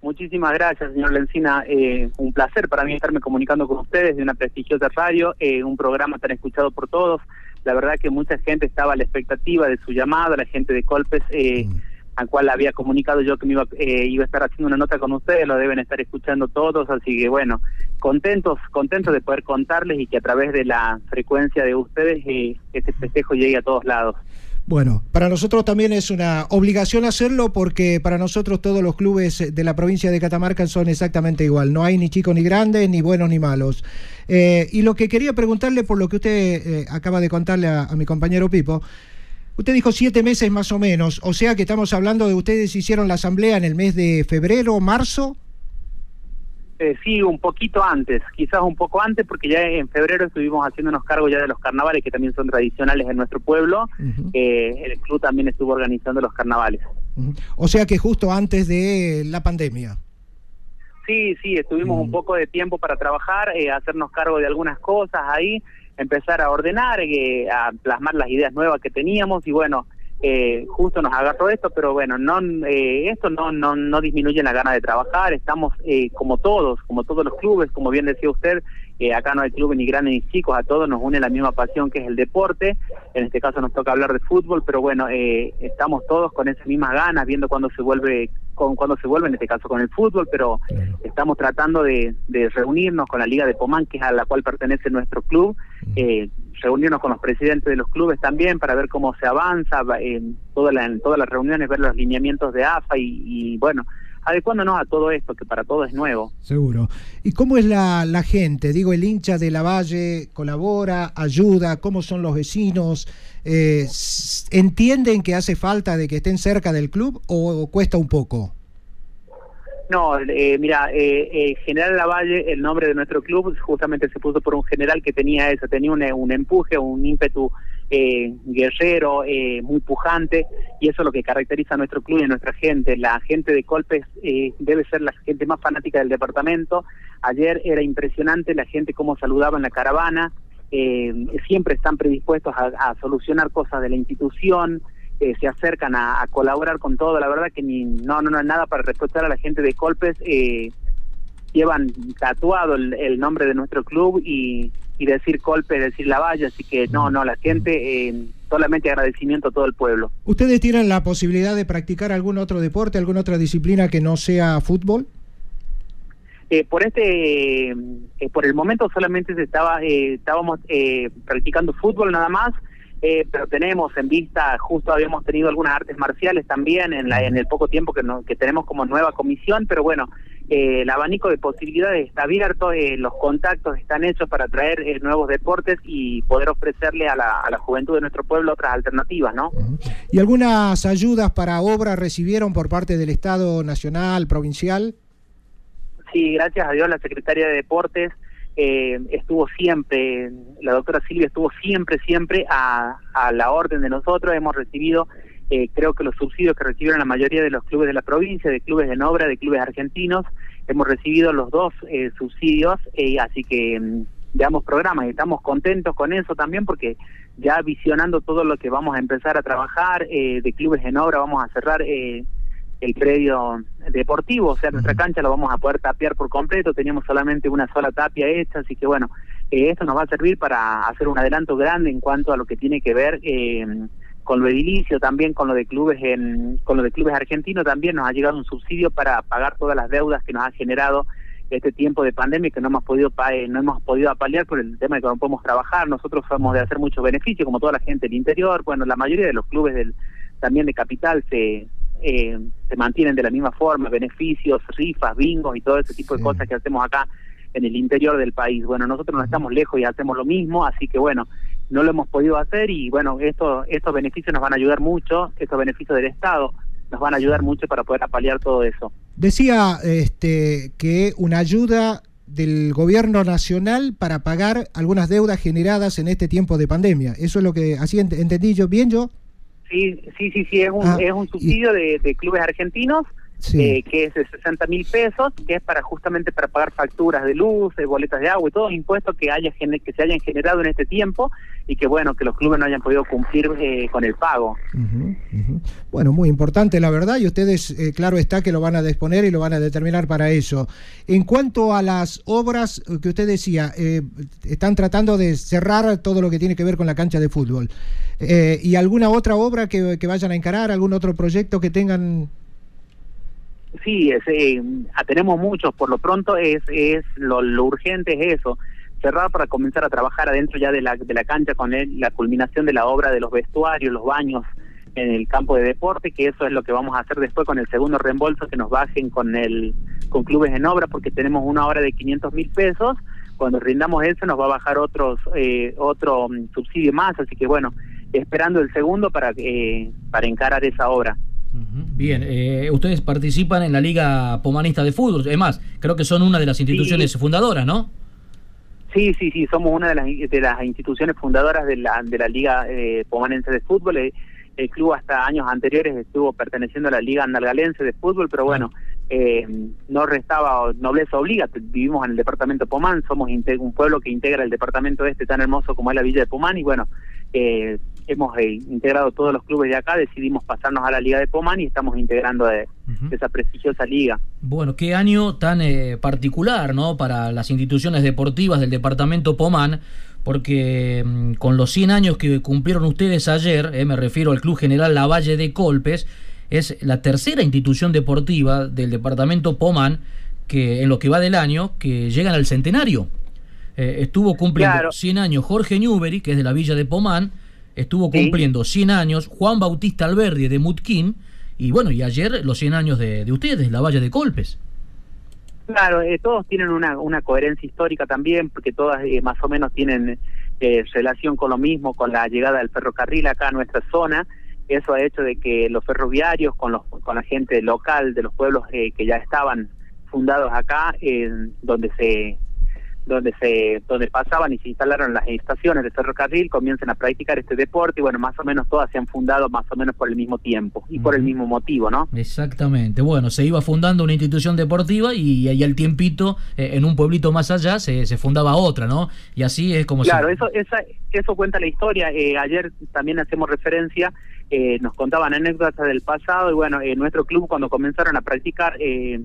Muchísimas gracias, señor Lencina. Eh, un placer para mí estarme comunicando con ustedes de una prestigiosa radio, eh, un programa tan escuchado por todos. La verdad que mucha gente estaba a la expectativa de su llamada, la gente de Colpes. Eh, mm al cual había comunicado yo que me iba, eh, iba a estar haciendo una nota con ustedes, lo deben estar escuchando todos, así que bueno, contentos, contentos de poder contarles y que a través de la frecuencia de ustedes eh, este festejo llegue a todos lados. Bueno, para nosotros también es una obligación hacerlo porque para nosotros todos los clubes de la provincia de Catamarca son exactamente igual. No hay ni chicos ni grandes, ni buenos ni malos. Eh, y lo que quería preguntarle por lo que usted acaba de contarle a mi compañero Pipo, Usted dijo siete meses más o menos, o sea que estamos hablando de ustedes hicieron la asamblea en el mes de febrero, marzo. Eh, sí, un poquito antes, quizás un poco antes, porque ya en febrero estuvimos haciéndonos cargo ya de los carnavales, que también son tradicionales en nuestro pueblo. Eh, el club también estuvo organizando los carnavales. O sea que justo antes de la pandemia. Sí, sí, estuvimos un poco de tiempo para trabajar, eh, hacernos cargo de algunas cosas ahí empezar a ordenar, eh, a plasmar las ideas nuevas que teníamos y bueno, eh, justo nos agarró esto, pero bueno, no eh, esto no, no, no disminuye la gana de trabajar, estamos eh, como todos, como todos los clubes, como bien decía usted, eh, acá no hay clubes ni grandes ni chicos, a todos nos une la misma pasión que es el deporte, en este caso nos toca hablar de fútbol, pero bueno, estamos todos con esas mismas ganas, viendo cuando se vuelve con cuando se vuelve, en este caso con el fútbol, pero estamos tratando de, de, reunirnos con la Liga de Pomán, que es a la cual pertenece nuestro club, eh, reunirnos con los presidentes de los clubes también para ver cómo se avanza en, toda la, en todas las reuniones, ver los lineamientos de AFA y, bueno, adecuándonos a todo esto, que para todo es nuevo. Seguro. ¿Y cómo es la, la gente? Digo, el hincha de la Valle colabora, ayuda, ¿cómo son los vecinos? Eh, ¿Entienden que hace falta de que estén cerca del club o cuesta un poco? No, eh, mira, eh, eh, General Lavalle, el nombre de nuestro club, justamente se puso por un general que tenía eso, tenía un, un empuje, un ímpetu eh, guerrero, eh, muy pujante, y eso es lo que caracteriza a nuestro club y a nuestra gente. La gente de Colpes eh, debe ser la gente más fanática del departamento. Ayer era impresionante la gente cómo saludaba en la caravana, eh, siempre están predispuestos a, solucionar cosas de la institución, eh, se acercan a, colaborar con todo. La verdad que ni, no, no, no es nada para reprochar a la gente de Colpes. Eh, llevan tatuado el, nombre de nuestro club y, y decir Colpes, decir La Valle, así que no, no, la gente, eh, solamente agradecimiento a todo el pueblo. ¿Ustedes tienen la posibilidad de practicar algún otro deporte, alguna otra disciplina que no sea fútbol? Eh, por este, eh, por el momento solamente se estaba, eh, estábamos eh, practicando fútbol nada más, eh, pero tenemos en vista, justo habíamos tenido algunas artes marciales también en, la, en el poco tiempo que, que tenemos como nueva comisión, pero bueno, el abanico de posibilidades está abierto, los contactos están hechos para traer nuevos deportes y poder ofrecerle a la, a la juventud de nuestro pueblo otras alternativas, ¿no? ¿Y algunas ayudas para obras recibieron por parte del Estado nacional, provincial? Sí, gracias a Dios la Secretaría de Deportes eh, estuvo siempre, la doctora Silvia estuvo siempre, siempre a, a la orden de nosotros, hemos recibido eh, creo que los subsidios que recibieron la mayoría de los clubes de la provincia, de clubes en obra, de clubes argentinos, hemos recibido los dos eh, subsidios, eh, así que mm, veamos programas y estamos contentos con eso también porque ya visionando todo lo que vamos a empezar a trabajar eh, de clubes en obra, vamos a cerrar eh, el predio deportivo, o sea, nuestra cancha lo vamos a poder tapiar por completo, teníamos solamente una sola tapia hecha, así que bueno, eh, esto nos va a servir para hacer un adelanto grande en cuanto a lo que tiene que ver eh, con lo edilicio, también con lo de clubes en, con lo de clubes argentinos, también nos ha llegado un subsidio para pagar todas las deudas que nos ha generado este tiempo de pandemia que no hemos podido eh, no hemos podido apalear por el tema de que no podemos trabajar, nosotros somos de hacer mucho beneficio, como toda la gente del interior, bueno, la mayoría de los clubes del también de capital se eh, se mantienen de la misma forma, beneficios, rifas, bingos y todo ese tipo de cosas que hacemos acá en el interior del país. Bueno, nosotros no estamos lejos y hacemos lo mismo, así que bueno, no lo hemos podido hacer y bueno, esto, estos beneficios nos van a ayudar mucho, estos beneficios del Estado nos van a ayudar mucho para poder apalear todo eso. Decía este, que una ayuda del gobierno nacional para pagar algunas deudas generadas en este tiempo de pandemia. Eso es lo que así entendí yo bien yo. Sí, sí, sí, sí, es un, ah, es un subsidio de, de, clubes argentinos eh, que es de 60 mil pesos, que es para justamente para pagar facturas de luz, de boletas de agua y todos los impuestos que haya que se hayan generado en este tiempo y que bueno que los clubes no hayan podido cumplir eh, con el pago. Bueno, muy importante la verdad y ustedes eh, claro está que lo van a disponer y lo van a determinar para eso. En cuanto a las obras que usted decía, están tratando de cerrar todo lo que tiene que ver con la cancha de fútbol. ¿Y alguna otra obra que, que vayan a encarar, algún otro proyecto que tengan Sí, eh, tenemos muchos, por lo pronto es, es lo, urgente es eso, cerrar para comenzar a trabajar adentro ya de la, de la cancha con la culminación de la obra de los vestuarios, los baños en el campo de deporte, que eso es lo que vamos a hacer después con el segundo reembolso que nos bajen con el con clubes en obra, porque tenemos una obra de 500 mil pesos, cuando rindamos eso nos va a bajar otros eh, otro mm, subsidio más, así que bueno, esperando el segundo para, eh, para encarar esa obra. Bien, eh, ustedes participan en la Liga Pomanista de Fútbol, es más, creo que son una de las instituciones fundadoras, ¿no? Sí, sí, sí, somos una de las, de las instituciones fundadoras de la, de la Liga eh, Pomanense de Fútbol. Eh, el, club hasta años anteriores estuvo perteneciendo a la Liga Andalgalense de Fútbol, pero bueno, eh, no restaba nobleza obliga. Vivimos en el departamento Pomán, somos un pueblo que integra el departamento este tan hermoso como es la Villa de Pomán y bueno, eh, hemos eh, integrado todos los clubes de acá, decidimos pasarnos a la Liga de Pomán y estamos integrando de, esa prestigiosa liga. Bueno, qué año tan eh, particular, ¿no? Para las instituciones deportivas del departamento Pomán, porque mm, con los 100 años que cumplieron ustedes ayer, eh, me refiero al Club General Lavalle de Colpes, es la tercera institución deportiva del departamento Pomán que en lo que va del año que llegan al centenario. estuvo cumpliendo 100 años Jorge Newbery, que es de la villa de Pomán, estuvo cumpliendo 100 años, Juan Bautista Alberdi de Mutquín, y bueno, y ayer los 100 años de, ustedes, la Valle de Colpes. Claro, eh, todos tienen una, una coherencia histórica también, porque todas eh, más o menos tienen eh, relación con lo mismo, con la llegada del ferrocarril acá a nuestra zona. Eso ha hecho de que los ferroviarios, con, los, con la gente local de los pueblos que ya estaban fundados acá, donde se donde se donde pasaban y se instalaron las estaciones de ferrocarril comiencen a practicar este deporte y bueno más o menos todas se han fundado más o menos por el mismo tiempo y por el mismo motivo no exactamente. Bueno se iba fundando una institución deportiva y ahí al tiempito eh, en un pueblito más allá se, se fundaba otra no y así es como claro eso esa, eso cuenta la historia. Eh, ayer también hacemos referencia eh, nos contaban anécdotas del pasado y bueno nuestro club cuando comenzaron a practicar eh,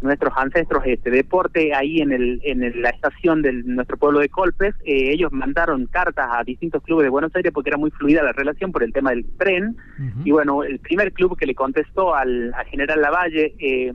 nuestros ancestros este deporte ahí en el en la estación de nuestro pueblo de Colpes eh, ellos mandaron cartas a distintos clubes de Buenos Aires porque era muy fluida la relación por el tema del tren. Y bueno el primer club que le contestó al a General Lavalle eh,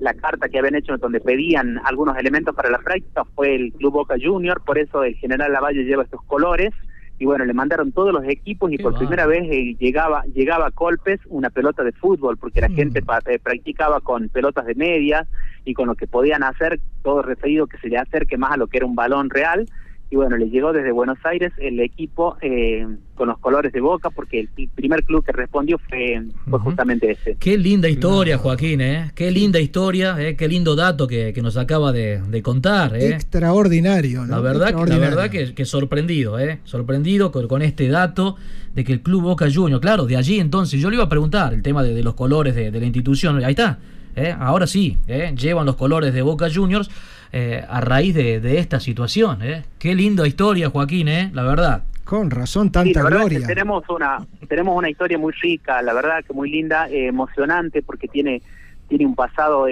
la carta que habían hecho donde pedían algunos elementos para la práctica fue el Club Boca Junior por eso el General Lavalle lleva estos colores y bueno, le mandaron todos los equipos y por primera vez eh, llegaba llegaba a Colpes una pelota de fútbol, porque la mm. gente eh, practicaba con pelotas de medias y con lo que podían hacer, todo referido que se le acerque más a lo que era un balón real, y bueno, le llegó desde Buenos Aires el equipo eh, con los colores de Boca, porque el primer club que respondió fue, justamente ese. Qué linda historia, Joaquín, ¿eh? Qué linda historia, ¿eh? qué lindo dato que, nos acaba de, contar. ¿eh? Extraordinario, La verdad, La verdad que, sorprendido, ¿eh? Sorprendido con, este dato de que el club Boca Juniors, claro, de allí entonces, yo le iba a preguntar el tema de, los colores de, de la institución, ahí está. ¿eh? ahora sí, ¿eh? llevan los colores de Boca Juniors eh, a raíz de, esta situación. Qué linda historia, Joaquín, la verdad. Con razón, tanta gloria. tenemos una tenemos una historia muy rica, la verdad que muy linda, emocionante, porque tiene tiene un pasado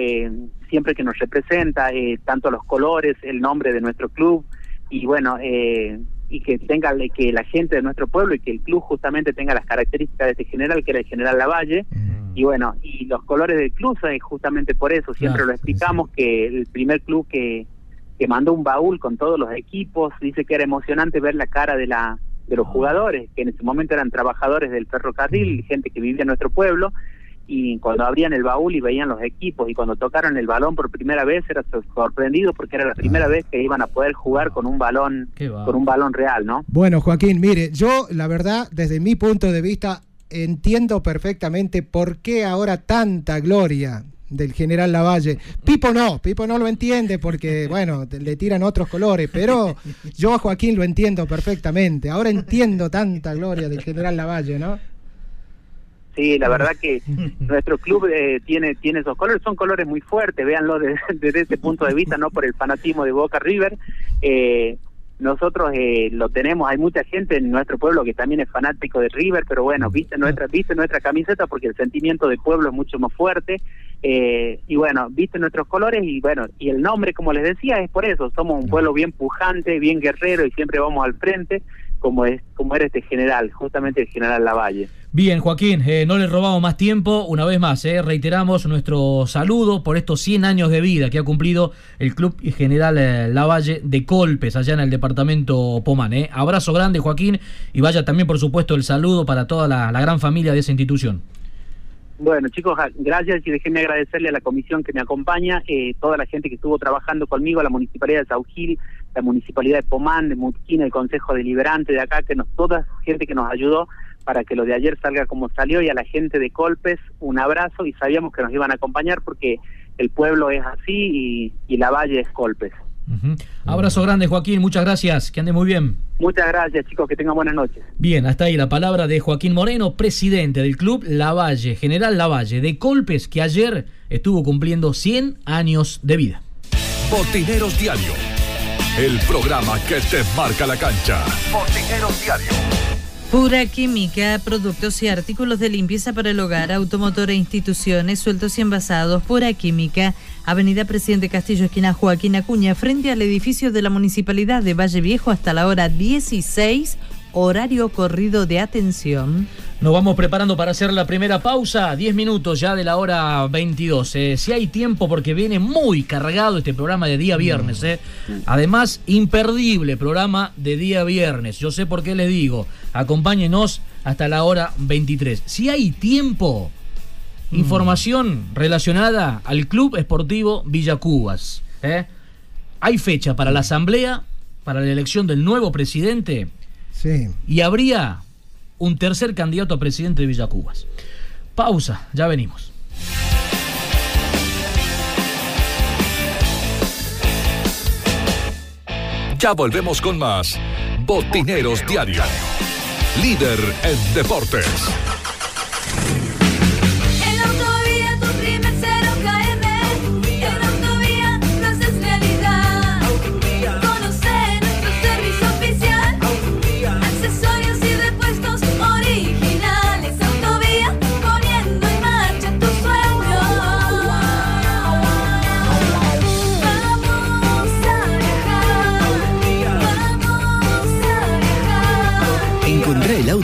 siempre que nos representa, tanto los colores, el nombre de nuestro club y bueno, y que tenga que la gente de nuestro pueblo y que el club justamente tenga las características de este general que era el general Lavalle mm. y bueno y los colores del club son justamente por eso siempre lo explicamos que el primer club que que mandó un baúl con todos los equipos dice que era emocionante ver la cara de la de los jugadores que en ese momento eran trabajadores del ferrocarril mm. gente que vivía en nuestro pueblo y cuando abrían el baúl y veían los equipos y cuando tocaron el balón por primera vez era sorprendido porque era la primera vez que iban a poder jugar con un balón con un balón real, ¿no? Bueno, Joaquín, mire, yo la verdad desde mi punto de vista entiendo perfectamente por qué ahora tanta gloria del general Lavalle. Pipo no, Pipo no lo entiende porque, bueno, le tiran otros colores, pero yo a Joaquín lo entiendo perfectamente. Ahora entiendo tanta gloria del general Lavalle, ¿no? Sí, la verdad que nuestro club eh, tiene tiene esos colores, son colores muy fuertes, véanlo desde, ese punto de vista, no por el fanatismo de Boca River. Eh, nosotros eh, lo tenemos, hay mucha gente en nuestro pueblo que también es fanático de River, pero bueno, viste nuestra, viste nuestra camiseta porque el sentimiento del pueblo es mucho más fuerte. Eh, y bueno, viste nuestros colores y bueno, y el nombre, como les decía, es por eso, somos un pueblo bien pujante, bien guerrero y siempre vamos al frente, como es como era este general, justamente el general Lavalle. Bien, Joaquín, eh, no le robamos más tiempo. Una vez más, eh, reiteramos nuestro saludo por estos 100 años de vida que ha cumplido el Club General eh, Lavalle de Colpes, allá en el departamento Pomán. Eh. Abrazo grande, Joaquín, y vaya también, por supuesto, el saludo para toda la, gran familia de esa institución. Bueno, chicos, gracias y déjenme agradecerle a la comisión que me acompaña, toda la gente que estuvo trabajando conmigo, la Municipalidad de Saugil, la Municipalidad de Pomán, de Mutquín, el Consejo Deliberante de acá, que nos, toda gente que nos ayudó para que lo de ayer salga como salió y a la gente de Colpes un abrazo y sabíamos que nos iban a acompañar porque el pueblo es así y, la valle es Colpes. Abrazo grande Joaquín, muchas gracias, que ande muy bien. Muchas gracias chicos, que tengan buenas noches. Bien, hasta ahí la palabra de Joaquín Moreno, presidente del club Lavalle, general Lavalle de Colpes, que ayer estuvo cumpliendo 100 años de vida. Botineros Diario, el programa que te marca la cancha. Botineros Diario. Pura Química, productos y artículos de limpieza para el hogar, automotor e instituciones, sueltos y envasados. Pura Química, Avenida Presidente Castillo, esquina Joaquín Acuña, frente al edificio de la Municipalidad de Valle Viejo hasta la hora 16 horario corrido de atención. Nos vamos preparando para hacer la primera pausa, 10 minutos ya de la hora 22. Eh, si hay tiempo, porque viene muy cargado este programa de día viernes. Eh. Además, imperdible programa de día viernes. Yo sé por qué les digo, acompáñenos hasta la hora 23. Si hay tiempo, mm. información relacionada al Club Esportivo Villacubas. Eh. Hay fecha para la asamblea, para la elección del nuevo presidente y habría un tercer candidato a presidente de Villacubas. Pausa, ya venimos. Ya volvemos con más Botineros Diario. Líder en deportes.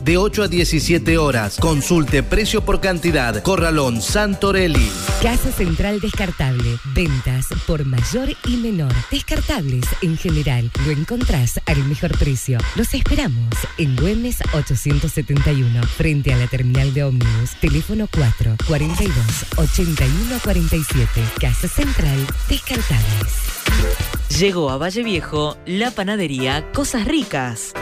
de 8 a 17 horas. Consulte precio por cantidad. Corralón Santorelli. Casa Central Descartable. Ventas por mayor y menor. Descartables en general. Lo encontrás al mejor precio. Los esperamos en Güemes 871, frente a la terminal de ómnibus. Teléfono 4 42 81 47. Casa Central Descartables. Llegó a Valle Viejo la panadería Cosas Ricas.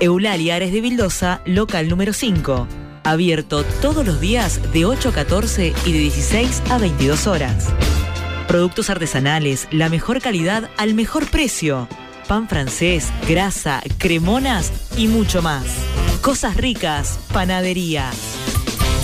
Eulalia Ares de Vildosa, local número 5. Abierto todos los días de 8 a 14 y de 16 a 22 horas. Productos artesanales, la mejor calidad al mejor precio. Pan francés, grasa, cremonas y mucho más. Cosas ricas, panadería.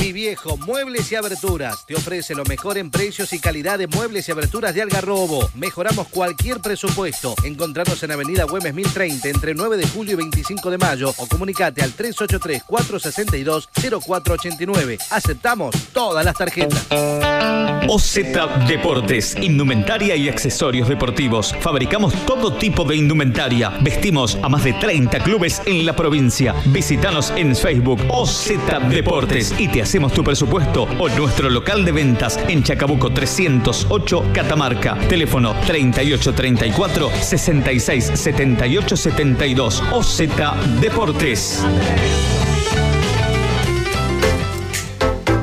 Mi viejo Muebles y Aberturas te ofrece lo mejor en precios y calidad de muebles y aberturas de Algarrobo. Mejoramos cualquier presupuesto. Encontrarnos en Avenida Güemes 1030 entre 9 de julio y 25 de mayo o comunicate al 383-462-0489. Aceptamos todas las tarjetas. OZ Deportes, indumentaria y accesorios deportivos. Fabricamos todo tipo de indumentaria. Vestimos a más de 30 clubes en la provincia. Visítanos en Facebook OZ Deportes y te hacemos tu presupuesto o nuestro local de ventas en Chacabuco 308 Catamarca. Teléfono 3834 66 78 72 OZ Deportes.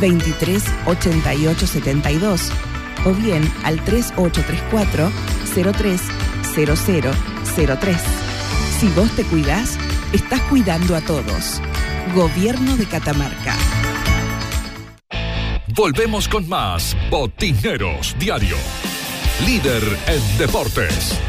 238872 o bien al 3834 030003. Si vos te cuidás, estás cuidando a todos. Gobierno de Catamarca. Volvemos con más Botineros Diario. Líder en deportes.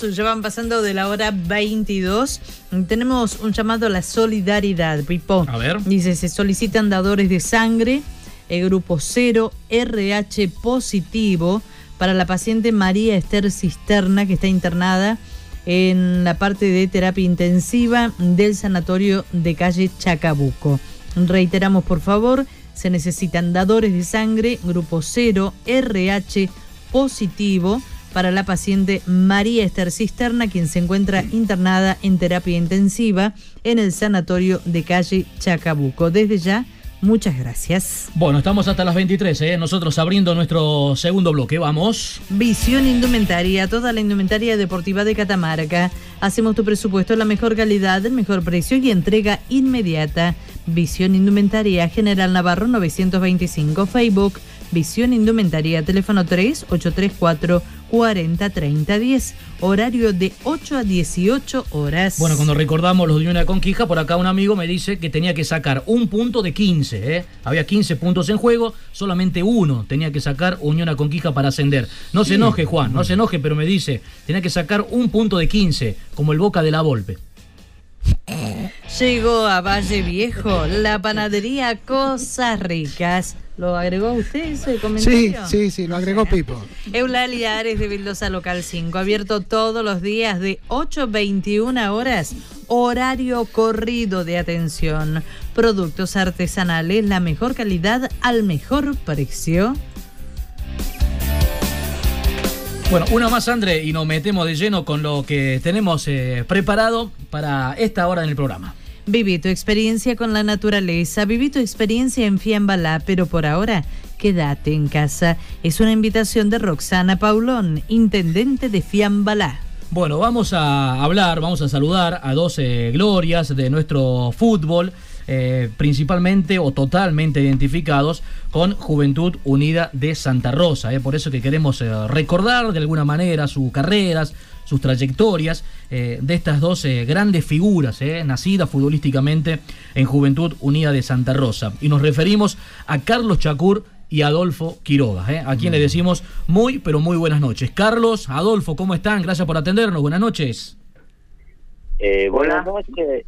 Minutos, ya van pasando de la hora 22. Tenemos un llamado a la solidaridad, Pipo. A ver. Dice, se solicitan dadores de sangre, el grupo 0, RH positivo, para la paciente María Esther Cisterna, que está internada en la parte de terapia intensiva del sanatorio de calle Chacabuco. Reiteramos, por favor, se necesitan dadores de sangre, grupo 0, RH positivo, para la paciente María Esther Cisterna, quien se encuentra internada en terapia intensiva en el sanatorio de calle Chacabuco. Desde ya, Muchas gracias. Bueno, estamos hasta las 23, ¿eh? nosotros abriendo nuestro segundo bloque. Vamos. Visión Indumentaria, toda la indumentaria deportiva de Catamarca. Hacemos tu presupuesto la mejor calidad, el mejor precio y entrega inmediata. Visión Indumentaria, General Navarro 925, Facebook. Visión Indumentaria, teléfono 3 834 40 30 10, horario de 8 a 18 horas. Bueno, cuando recordamos los de una conquija, por acá un amigo me dice que tenía que sacar un punto de 15. ¿eh? Había 15 puntos en juego, solamente uno tenía que sacar Unión a Conquija para ascender. No se enoje, Juan, no se enoje, pero me dice, tenía que sacar un punto de 15, como el Boca de la Volpe. Llegó a Valle Viejo la panadería Cosas Ricas ¿Lo agregó usted ese comentario? Sí, sí, sí, lo agregó Pipo. Eulalia Ares de Vildosa Local 5, abierto todos los días de 8 a 21 horas, horario corrido de atención. Productos artesanales, la mejor calidad al mejor precio. Bueno, una más, André, y nos metemos de lleno con lo que tenemos eh, preparado para esta hora en el programa. Viví tu experiencia con la naturaleza, viví tu experiencia en Fiambalá, pero por ahora quédate en casa. Es una invitación de Roxana Paulón, intendente de Fiambalá. Bueno, vamos a hablar, vamos a saludar a 12 glorias de nuestro fútbol. Eh, principalmente o totalmente identificados con Juventud Unida de Santa Rosa. Eh. Por eso que queremos eh, recordar de alguna manera sus carreras, sus trayectorias eh, de estas dos eh, grandes figuras eh, nacidas futbolísticamente en Juventud Unida de Santa Rosa. Y nos referimos a Carlos Chacur y Adolfo Quiroga, a quien le mm. decimos muy, pero muy buenas noches. Carlos, Adolfo, ¿cómo están? Gracias por atendernos. Buenas noches. buenas noches.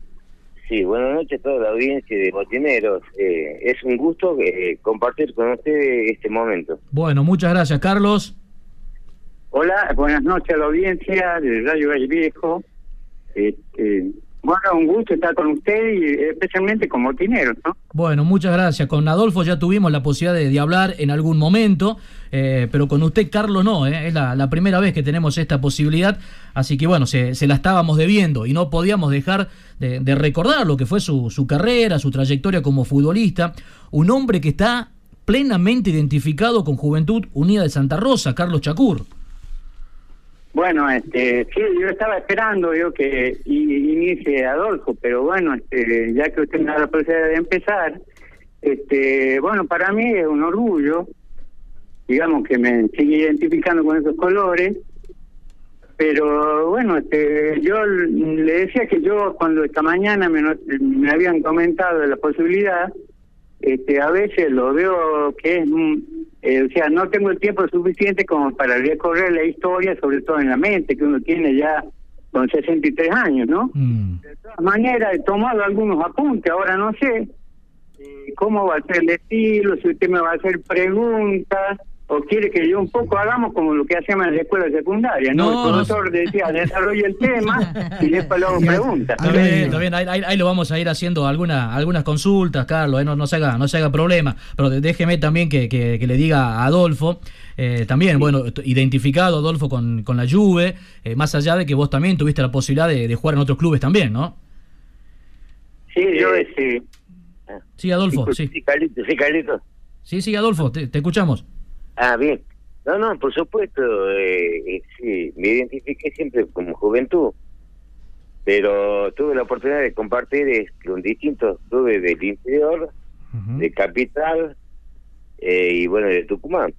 Sí, buenas noches a toda la audiencia de Botineros. es un gusto compartir con ustedes este momento. Bueno, muchas gracias, Carlos. Hola, buenas noches a la audiencia de Radio Valle Viejo. Este, bueno, un gusto estar con usted y especialmente con Motineros, ¿no? Bueno, muchas gracias. Con Adolfo ya tuvimos la posibilidad de, hablar en algún momento, eh, pero con usted, Carlos, no. Eh, es la, primera vez que tenemos esta posibilidad, así que bueno, se, la estábamos debiendo y no podíamos dejar de, de recordar lo que fue su, su carrera, su trayectoria como futbolista. Un hombre que está plenamente identificado con Juventud Unida de Santa Rosa, Carlos Chacur. Bueno, este, sí, yo estaba esperando yo que inicie Adolfo, pero bueno, este, ya que usted me da la posibilidad de empezar, este, bueno, para mí es un orgullo, digamos que me sigue identificando con esos colores, pero bueno, este, yo le decía que yo cuando esta mañana me, me habían comentado de la posibilidad, este, a veces lo veo que es, eh, o sea, no tengo el tiempo suficiente como para recorrer la historia, sobre todo en la mente, que uno tiene ya con 63 años, ¿no? Mm. De todas maneras, he tomado algunos apuntes, ahora no sé eh, cómo va a ser el estilo, si usted me va a hacer preguntas, o quiere que yo un poco hagamos como lo que hacemos en la escuela secundaria, ¿no? el profesor decía, desarrolle el tema y después le hago preguntas. Está bien, está bien. Ahí, lo vamos a ir haciendo alguna, algunas consultas, Carlos, ¿eh? no, no, se haga, no se haga problema, pero déjeme también que, que, le diga a Adolfo, eh, también, bueno, identificado Adolfo con, con la Juve, eh, más allá de que vos también tuviste la posibilidad de, jugar en otros clubes también, ¿no? Sí, yo sí. Sí, Adolfo, sí. Sí, Carlito, sí, Carlito. Sí, sí, Adolfo, te escuchamos. Ah, bien. No, no, por supuesto, eh, eh, sí, me identifiqué siempre como juventud, pero tuve la oportunidad de compartir con distintos clubes del interior, de capital eh, y bueno, de Tucumán.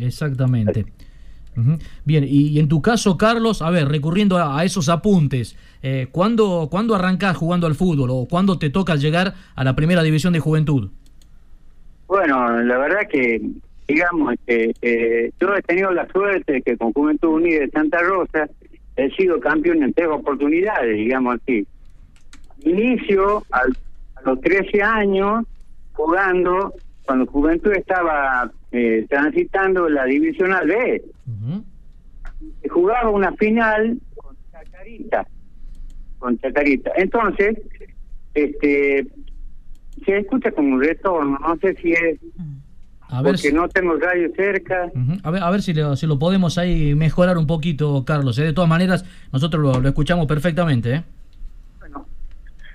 exactamente. Bien, y, en tu caso, Carlos, a ver, recurriendo a, esos apuntes, eh, ¿cuándo, ¿cuándo arrancás jugando al fútbol o cuándo te toca llegar a la primera división de juventud? Bueno, la verdad que digamos, que yo he tenido la suerte de que con Juventud Unida de Santa Rosa he sido campeón en tres oportunidades, digamos así. Inicio a los 13 años jugando cuando Juventud estaba eh, transitando la Divisional B. Jugaba una final con Chacarita. Con Chacarita. Entonces, este se escucha como un retorno, no sé si es porque no tengo radio cerca. A ver, a ver si, lo, si lo podemos ahí mejorar un poquito, Carlos. ¿eh? De todas maneras, nosotros lo, lo escuchamos perfectamente. ¿eh? Bueno,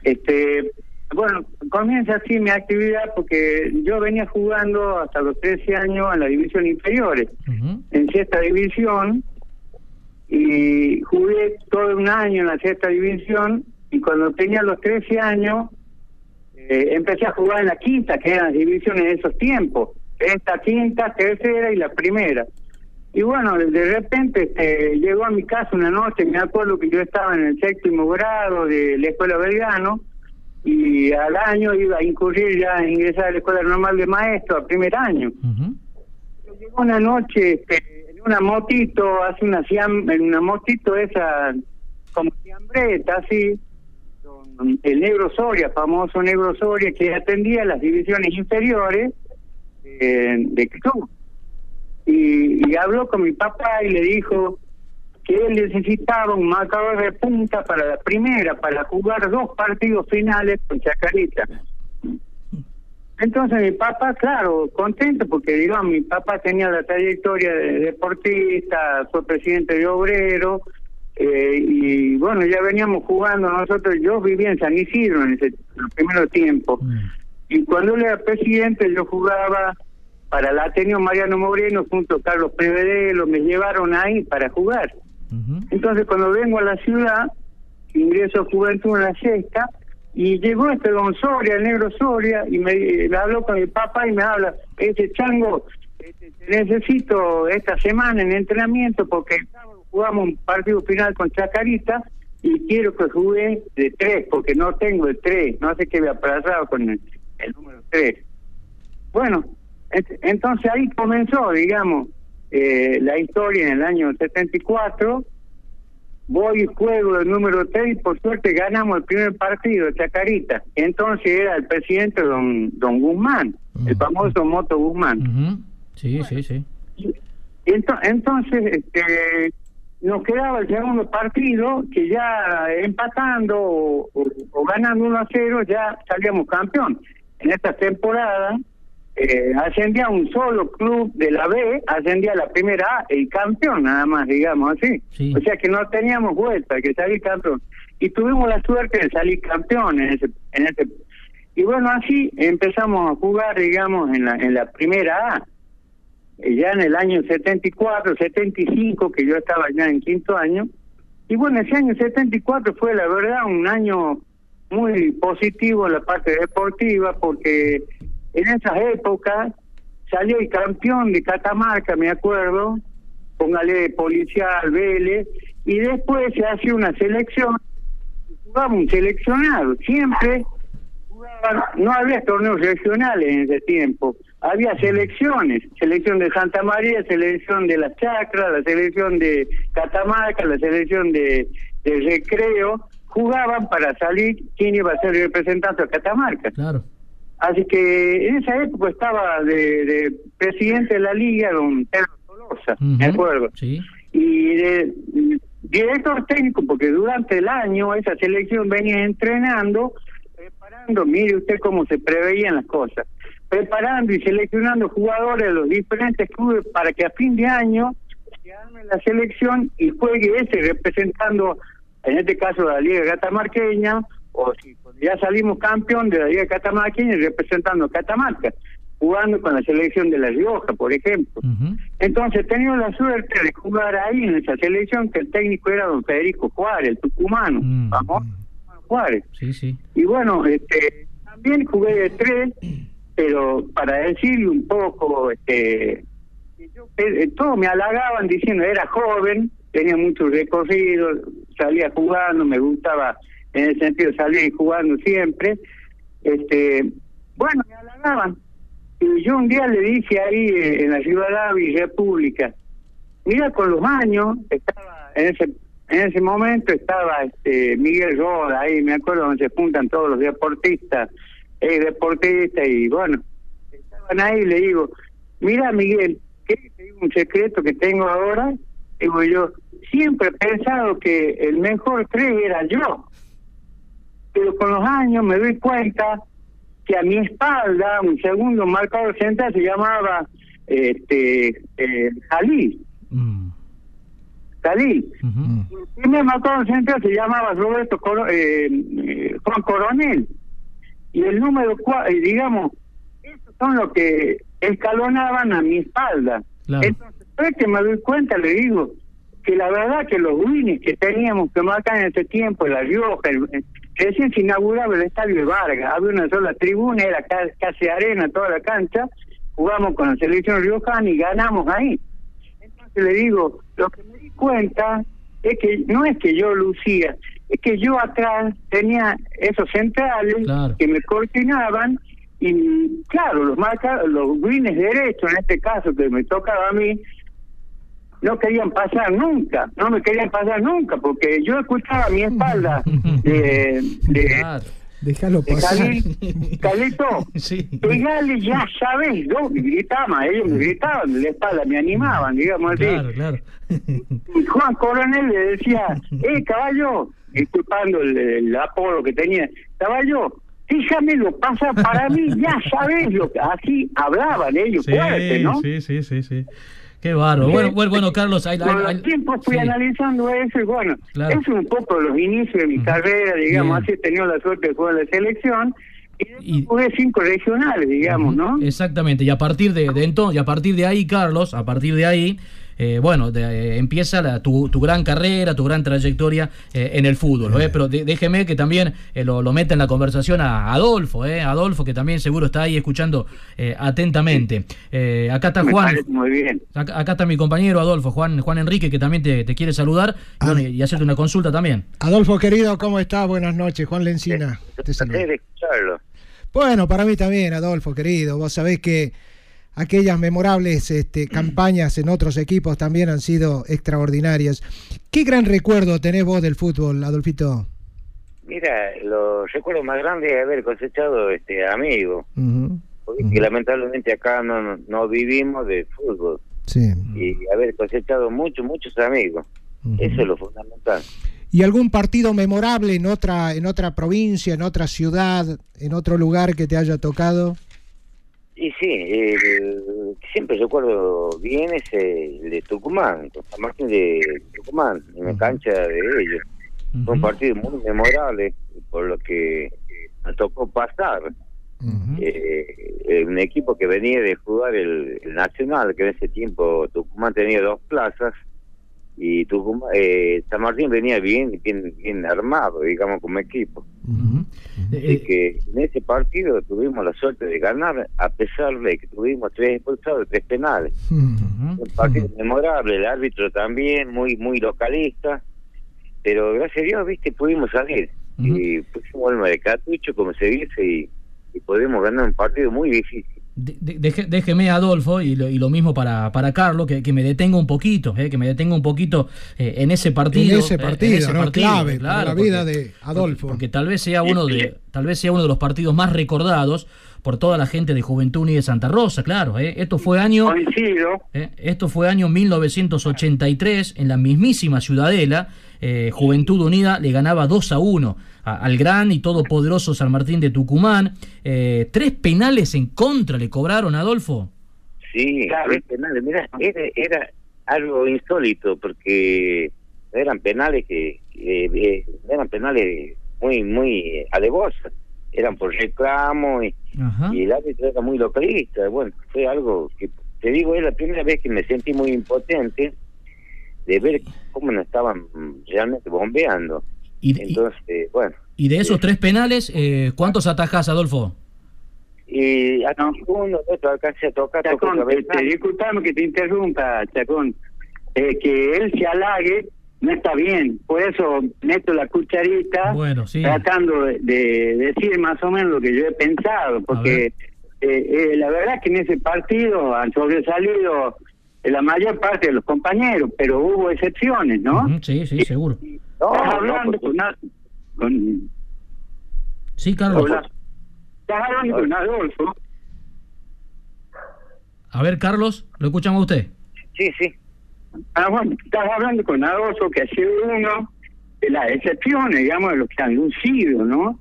este, bueno, comienza así mi actividad porque yo venía jugando hasta los 13 años en la división inferiores, en sexta división, y jugué todo un año en la sexta división, y cuando tenía los 13 años, eh, empecé a jugar en la quinta, que eran las divisiones de esos tiempos, esta quinta, tercera y la primera. Y bueno, de repente este, llegó a mi casa una noche, me acuerdo que yo estaba en el séptimo grado de la escuela Belgrano, y al año iba a incurrir ya en ingresar a la escuela normal de maestro a primer año. Llegó una noche este, en una motito, hace una en una motito esa como siambreta así, el negro Soria, famoso negro Soria, que atendía las divisiones inferiores eh, de club. Y, y habló con mi papá y le dijo, que él necesitaba un marcador de punta para la primera, para jugar dos partidos finales con Chacarita. Entonces mi papá, claro, contento porque digamos, mi papá tenía la trayectoria de deportista, fue presidente de obrero, eh, y bueno, ya veníamos jugando nosotros, yo vivía en San Isidro en ese primer tiempo, mm. Y cuando él era presidente yo jugaba para el Ateneo Mariano Moreno junto a Carlos Prevedelo, me llevaron ahí para jugar. Entonces cuando vengo a la ciudad, ingreso a Juventud en la sexta, y llegó este don Soria, el negro Soria, y me, habló con mi papá y me habla, ese chango, este, necesito esta semana en entrenamiento porque jugamos un partido final con Chacarita y quiero que juegue de tres, porque no tengo el tres, no sé qué me aplazado con el, número tres. Bueno, entonces ahí comenzó, digamos, eh, la historia en el año 74. Voy y juego el número 3 y por suerte ganamos el primer partido de Chacarita. Entonces era el presidente don don Guzmán, el famoso Moto Guzmán. Sí, sí, sí. entonces, este, nos quedaba el segundo partido que ya empatando o, o ganando 1 a 0 ya salíamos campeón. En esta temporada eh, ascendía un solo club de la B, ascendía a la primera A, el campeón nada más, digamos así. O sea que no teníamos vuelta, que salir campeón. Y tuvimos la suerte de salir campeón en ese, en ese y bueno, así empezamos a jugar, digamos, en la, en la primera A. Eh, ya en el año 74, 75, que yo estaba ya en quinto año. Y bueno, ese año 74 fue la verdad un año muy positivo en la parte deportiva porque en esas épocas salió el campeón de Catamarca, me acuerdo, póngale policial, Vélez, y después se hace una selección, jugamos un seleccionado, siempre no había torneos regionales en ese tiempo, había selecciones, selección de Santa María, selección de la Chacra, la selección de Catamarca, la selección de Recreo, jugaban para salir quién iba a ser el representante de Catamarca. Claro. Así que en esa época estaba de, presidente de la liga don Pedro Tolosa, me acuerdo. Y de, director técnico, porque durante el año esa selección venía entrenando, preparando, mire usted cómo se preveían las cosas, preparando y seleccionando jugadores de los diferentes clubes para que a fin de año se arme la selección y juegue ese representando, en este caso, la Liga Gatamarqueña, o si ya salimos campeón de la Liga Catamarqueña representando a Catamarca, jugando con la selección de La Rioja, por ejemplo. Entonces, he tenido la suerte de jugar ahí en esa selección, que el técnico era don Federico Juárez, el tucumano, vamos, Juárez. Sí, sí. Y bueno, este, también jugué de tres, pero para decirle un poco, este, eh, todos me halagaban diciendo era joven, tenía mucho recorrido, salía jugando, me gustaba en el sentido salir jugando siempre, este, bueno, me halagaban. Y yo un día le dije ahí eh, en la ciudad y República, mira con los años, estaba en ese en ese momento estaba este Miguel Roda ahí, me acuerdo donde se juntan todos los deportistas, eh, deportistas y bueno, estaban ahí y le digo, mira Miguel, ¿qué un secreto que tengo ahora? Digo yo, siempre he pensado que el mejor tres era yo pero con los años me doy cuenta que a mi espalda, un segundo marcador central se llamaba este eh, Jalí. Jalí. El primer marcador central se llamaba Roberto eh, eh, Juan Coronel. Y el número cuatro, digamos, esos son los que escalonaban a mi espalda. Entonces, después que me doy cuenta, le digo que la verdad que los winners que teníamos que marcar en ese tiempo, La Rioja, recién se inauguraba el estadio de Vargas, había una sola tribuna, era casi arena toda la cancha, jugamos con la selección riojana y ganamos ahí. Entonces le digo, lo que me di cuenta es que no es que yo lucía, es que yo atrás tenía esos centrales que me coordinaban y claro, los marca, los greens derechos en este caso que me tocaba a mí, no querían pasar nunca, no me querían pasar nunca, porque yo escuchaba a mi espalda de, de, Déjalo pasar. Calito, sí. pegale ya sabes, yo gritaban, ellos me gritaban de la espalda, me animaban, digamos así. Claro, claro. Y Juan Coronel le decía, eh, caballo, disculpando el, el apodo que tenía, caballo, lo pasa para mí, ya sabes lo que así hablaban ellos, sí, fuerte, ¿no? Sí, sí, sí, sí. Qué bárbaro. Bueno, bueno, bueno, Carlos, hay, Con hay, los tiempos fui analizando eso y bueno, es un poco los inicios de mi carrera, digamos, así he tenido la suerte de jugar en la selección y jugué cinco regionales, digamos, ¿no? Exactamente, y a partir de, de entonces, y a partir de ahí, Carlos, a partir de ahí, eh, bueno, eh, empieza la, tu, tu, gran carrera, tu gran trayectoria eh, en el fútbol. Pero déjeme que también lo, lo, meta en la conversación a Adolfo, Adolfo, que también seguro está ahí escuchando atentamente. acá está Juan. Muy bien. Acá, está mi compañero Adolfo, Juan, Juan Enrique, que también te, quiere saludar ah. y, hacerte una consulta también. Adolfo, querido, ¿cómo estás? Buenas noches. Juan Lencina. Te Bueno, para mí también, Adolfo, querido. Vos sabés que aquellas memorables este, campañas en otros equipos también han sido extraordinarias. ¿Qué gran recuerdo tenés vos del fútbol, Adolfito? Mira, los recuerdos más grandes es haber cosechado este amigos. porque lamentablemente acá no, no vivimos de fútbol. Sí. Y haber cosechado muchos, muchos amigos. Eso es lo fundamental. ¿Y algún partido memorable en otra, en otra provincia, en otra ciudad, en otro lugar que te haya tocado? Y sí, siempre recuerdo bien ese de Tucumán, con San Martín de Tucumán, en la cancha de ellos. Fue un partido muy memorable, por lo que me tocó pasar. Eh, un equipo que venía de jugar el, Nacional, que en ese tiempo Tucumán tenía dos plazas, y Tucumán, eh, San Martín venía bien, bien, bien armado, digamos, como equipo. Así que en ese partido tuvimos la suerte de ganar, a pesar de que tuvimos tres expulsados, tres penales. Un partido memorable, el árbitro también, muy muy localista, pero gracias a Dios, viste, pudimos salir. Y pusimos alma de catucho, como se dice, y, y pudimos ganar un partido muy difícil déjeme, Adolfo, y lo, mismo para, para Carlos, que, me detenga un poquito, eh, que me detenga un poquito eh, en ese partido. En ese partido, clave la vida de Adolfo. Porque, tal vez sea uno de, tal vez sea uno de los partidos más recordados por toda la gente de Juventud y de Santa Rosa, claro. Eh. Esto fue año. esto fue año 1983 en la mismísima Ciudadela. Juventud Unida le ganaba 2 a 1 al gran y todopoderoso San Martín de Tucumán. Eh, tres penales en contra le cobraron, Adolfo. Sí, tres penales. Mira, era, algo insólito porque eran penales que eh, eran penales muy muy alevosas eran por reclamo y, el árbitro era muy localista bueno fue algo que te digo es la primera vez que me sentí muy impotente de ver cómo nos estaban realmente bombeando y, Entonces, bueno. ¿Y de esos eh, tres penales, eh, cuántos atajas, Adolfo? Y a no. uno, otro alcance a tocar. Chacón, te, disculpame que te interrumpa, Chacón. Eh, que él se halague no está bien. Por eso meto la cucharita bueno, sí. tratando de, decir más o menos lo que yo he pensado. Porque eh, la verdad es que en ese partido han sobresalido la mayor parte de los compañeros, pero hubo excepciones, ¿no? sí, sí, seguro. No, estás hablando con, con, Sí, Carlos. Estás hablando con Adolfo. A ver, Carlos, ¿lo escuchamos a usted? Sí, sí. Ah, bueno, estás hablando con Adolfo, que ha sido uno de las excepciones, digamos, de los que han lucido, ¿no?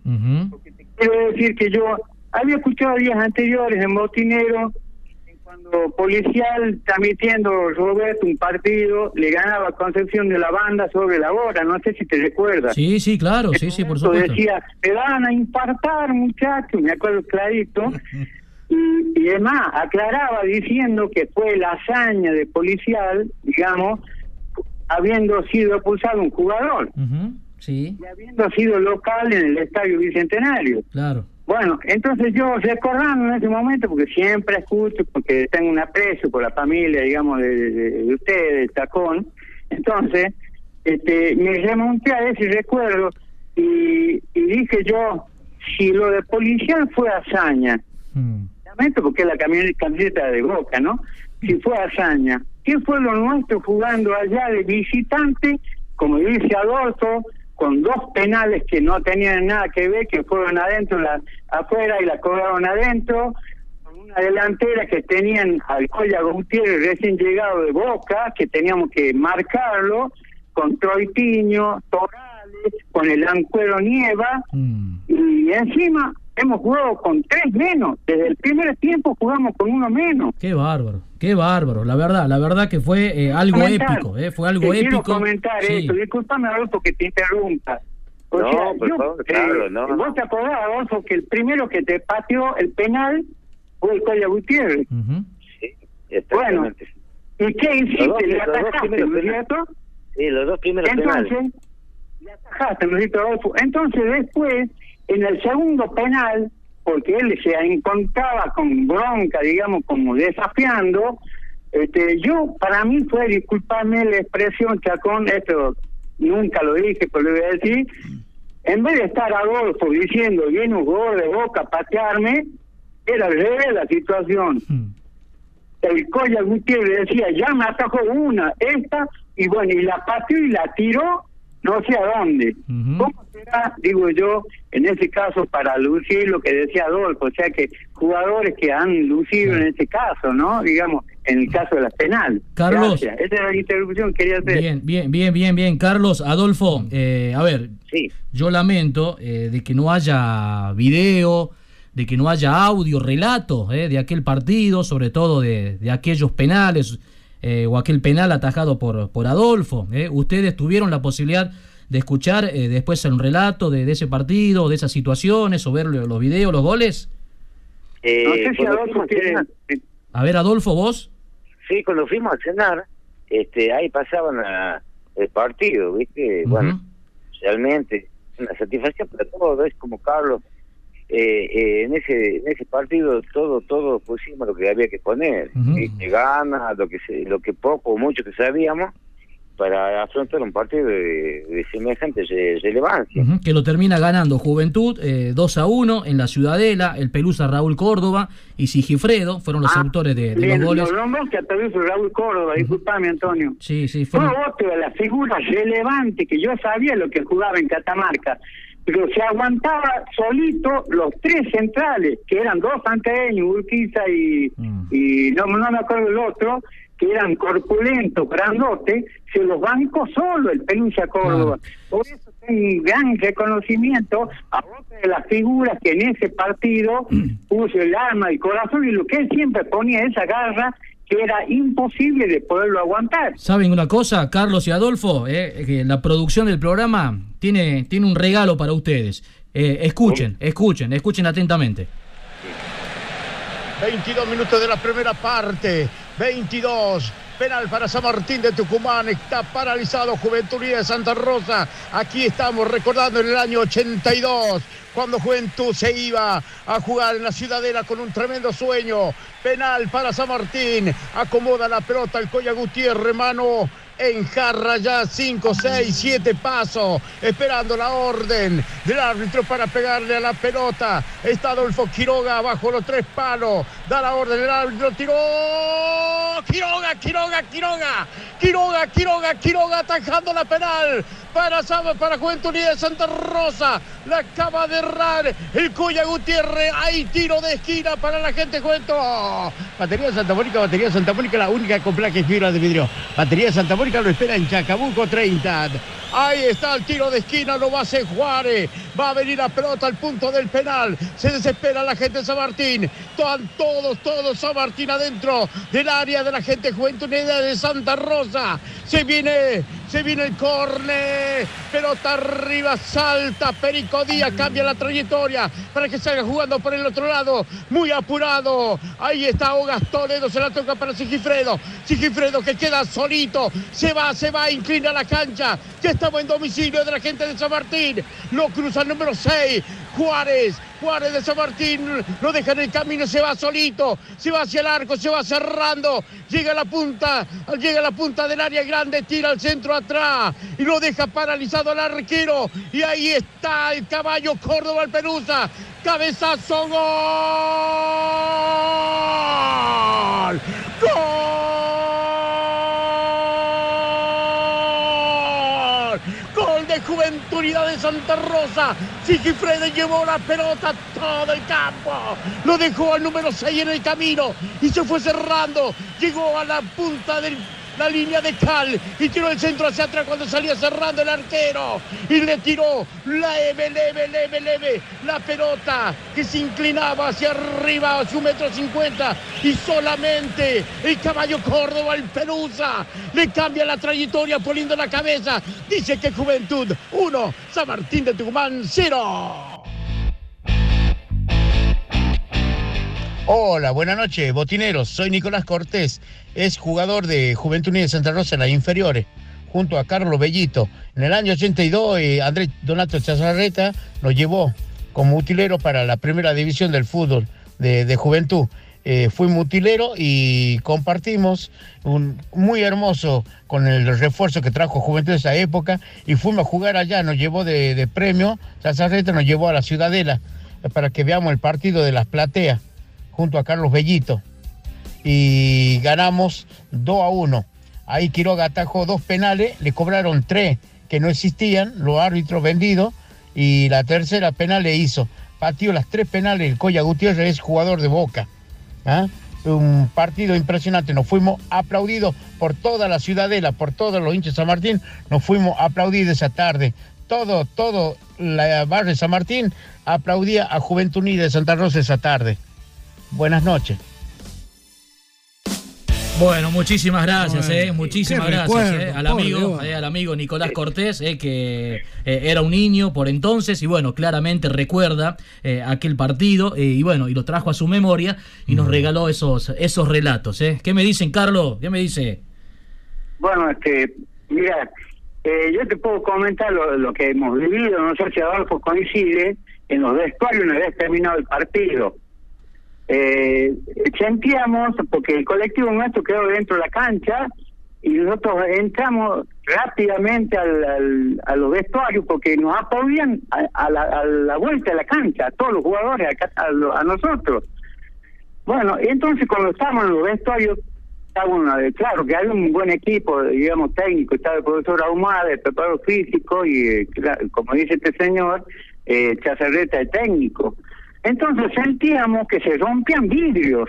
Porque te quiero decir que yo había escuchado días anteriores en Botinero, policial transmitiendo Roberto un partido, le ganaba Concepción de la banda sobre la hora, no sé si te recuerdas. Sí, sí, claro, sí, sí, por supuesto. Decía, te van a infartar, muchachos, me acuerdo clarito. y, y además aclaraba diciendo que fue la hazaña de policial, digamos, habiendo sido expulsado un jugador. Sí. Y habiendo sido local en el Estadio Bicentenario. Claro. Bueno, entonces yo recordando en ese momento, porque siempre escucho, porque tengo un aprecio por la familia, digamos, de, de, ustedes, de Tacón, entonces este, me remonté a ese recuerdo y, y dije yo, si lo de policial fue hazaña, porque es la camiseta de Boca, ¿no? Si fue hazaña, ¿qué fue lo nuestro jugando allá de visitante, como dice Adolfo, con dos penales que no tenían nada que ver, que fueron adentro, la, afuera y la cobraron adentro, con una delantera que tenían al Colla Gutiérrez recién llegado de Boca, que teníamos que marcarlo, con Troitiño, Torales, con el Ancuero Nieva, y encima hemos jugado con tres menos. Desde el primer tiempo jugamos con uno menos. Qué bárbaro, qué bárbaro. La verdad, la verdad que fue eh, algo épico, eh, fue algo te épico. Quiero comentar Sí. esto, discúlpame Adolfo que te interrumpa. O No, sea, por yo, favor, claro, eh, no, Vos te acordás, Adolfo, que el primero que te pateó el penal fue el Colla Gutiérrez. Bueno, Exactamente. ¿y qué hiciste? ¿Le los dos atajaste, primeros no es penales. cierto? Sí, los dos primeros penales. Entonces, le atajaste, ¿no es cierto, Adolfo? Entonces después, en el segundo penal, porque él se encontraba con bronca, digamos, como desafiando, este, yo, para mí fue, disculparme la expresión, Chacón, esto nunca lo dije, pero lo voy a decir, en vez de estar Adolfo diciendo, viene un jugador de boca a patearme, era al revés la situación. El Colla Gutiérrez decía, ya me atajó una, esta, y bueno, y la pateó y la tiró, no sé a dónde. ¿Cómo será, digo yo, en ese caso, para lucir lo que decía Adolfo? O sea que jugadores que han lucido en ese caso, ¿no? Digamos, en el caso de la penal. Carlos. Gracias. Esa era la interrupción que quería hacer. Bien, bien, bien, bien, bien. Carlos, Adolfo, eh, a ver, Sí. yo lamento eh, de que no haya video, de que no haya audio, relato eh, de aquel partido, sobre todo de, de aquellos penales eh, o aquel penal atajado por, por Adolfo. eh. ¿Ustedes tuvieron la posibilidad de escuchar eh, después un relato de, de ese partido, de esas situaciones, o ver los videos, los goles? Eh, no sé si Adolfo a cenar- A ver, Adolfo, vos. Sí, cuando fuimos a cenar, este, ahí pasaban a- el partido, ¿viste? Bueno, realmente, una satisfacción para todos, es como Carlos, eh, eh, en ese en ese partido todo todo pusimos lo que había que poner, ¿viste? ganas, lo que se, lo que poco o mucho que sabíamos, para afrontar un partido de, de semejante re- relevancia. Que lo termina ganando Juventud eh, 2 a 1 en la Ciudadela, el Pelusa Raúl Córdoba y Sigifredo fueron los autores de, de los goles. los que atraviesa Raúl Córdoba, disculpame Antonio. Sí, sí, Fue fueron, otro de las figuras relevantes que yo sabía lo que jugaba en Catamarca, pero se aguantaba solito los tres centrales, que eran dos santeños, Urquiza y, y no, no me acuerdo el otro, que eran corpulentos, grandotes, se los bancó solo el Pelusa Córdoba. Por eso tengo un gran reconocimiento a otra de las figuras que en ese partido puso el alma, el corazón y lo que él siempre ponía esa garra que era imposible de poderlo aguantar. ¿Saben una cosa, Carlos y Adolfo? Eh, que la producción del programa tiene, tiene un regalo para ustedes. Eh, escuchen, escuchen, escuchen atentamente. 22 minutos de la primera parte. 22. Penal para San Martín de Tucumán. Está paralizado Juventud Unida de Santa Rosa. Aquí estamos recordando en el año 82. Cuando Juventud se iba a jugar en la Ciudadela con un tremendo sueño. Penal para San Martín. Acomoda la pelota el Coya Gutiérrez, mano en jarra ya 5, 6, 7 pasos, esperando la orden del árbitro para pegarle a la pelota. Está Adolfo Quiroga bajo los tres palos, da la orden del árbitro, tiró. Quiroga, Quiroga, Quiroga, Quiroga, Quiroga, Quiroga, atajando la penal para, para Juventud Unida de Santa Rosa. La acaba de errar el Cuya Gutiérrez. Hay tiro de esquina para la gente Juventud. Batería de Santa Mónica, batería de Santa Mónica, la única con placa y fibra de vidrio. Batería de Santa Mónica lo espera en Chacabuco 30. Ahí está el tiro de esquina, lo va a hacer Juárez. Va a venir la pelota al punto del penal. Se desespera la gente de San Martín. Están todos, todos San Martín adentro del área de la gente Juventud de Santa Rosa. Se viene, se viene el córner. Pelota arriba, salta. Perico Díaz cambia la trayectoria para que salga jugando por el otro lado. Muy apurado. Ahí está Ogas Toledo. Se la toca para Sigifredo. Sigifredo que queda solito. Se va, se va, inclina la cancha. Ya estamos en domicilio de la gente de San Martín. Lo cruza el número 6. Juárez, Juárez de San Martín, lo deja en el camino, se va solito, se va hacia el arco, se va cerrando, llega a la punta, llega la punta del área grande, tira al centro atrás y lo deja paralizado al arquero. Y ahí está el caballo Córdoba Perusa, cabezazo, gol. ¡Gol! Gol de Juventud de Santa Rosa. Sigifredo llevó la pelota todo el campo. Lo dejó al número 6 en el camino y se fue cerrando. Llegó a la punta del la línea de Cal y tiró el centro hacia atrás cuando salía cerrando el arquero y le tiró leve, leve, leve, leve la pelota que se inclinaba hacia arriba a su metro cincuenta y solamente el caballo Córdoba, el Perusa, le cambia la trayectoria poniendo la cabeza. Dice que Juventud 1, San Martín de Tucumán 0. Hola, buenas noches, botineros. Soy Nicolás Cortés, es jugador de Juventud Unida de Santa Rosa en las inferiores, junto a Carlos Bellito. En el año 82, eh, Andrés Donato Chazarreta nos llevó como utilero para la primera división del fútbol de, Juventud. Eh, fui mutilero y compartimos un muy hermoso con el refuerzo que trajo Juventud de esa época y fuimos a jugar allá, nos llevó de, de premio, Chazarreta nos llevó a la Ciudadela para que veamos el partido de las plateas junto a Carlos Bellito. Y ganamos 2 a 1. Ahí Quiroga atajó dos penales, le cobraron tres que no existían, los árbitros vendidos, y la tercera penal le hizo. Patió las tres penales, el Coya Gutiérrez es jugador de Boca. ¿ah? Un partido impresionante, nos fuimos aplaudidos por toda la ciudadela, por todos los hinchas de San Martín, nos fuimos aplaudidos esa tarde. Todo, todo la barrio de San Martín aplaudía a Juventud Unida de Santa Rosa esa tarde. Buenas noches. Bueno, muchísimas gracias, eh, muchísimas gracias eh, al amigo, eh, al amigo Nicolás Cortés, eh, que eh, era un niño por entonces y bueno, claramente recuerda aquel partido y bueno, y lo trajo a su memoria y nos regaló esos esos relatos. ¿Qué me dicen, Carlos? ¿Qué me dice? Bueno, este, mira, yo te puedo comentar lo, lo, que hemos vivido, no sé si Adolfo coincide, en los vestuarios una vez terminado el partido eh, porque el colectivo nuestro quedó dentro de la cancha y nosotros entramos rápidamente al, a los vestuarios porque nos aplaudían a, la, vuelta de la cancha, a todos los jugadores, a, nosotros. Bueno, entonces cuando estábamos en los vestuarios, claro que hay un buen equipo, digamos, técnico, estaba el profesor Ahumada, el preparador físico y, eh, como dice este señor, eh, Chazarreta, el técnico. Entonces sentíamos que se rompían vidrios.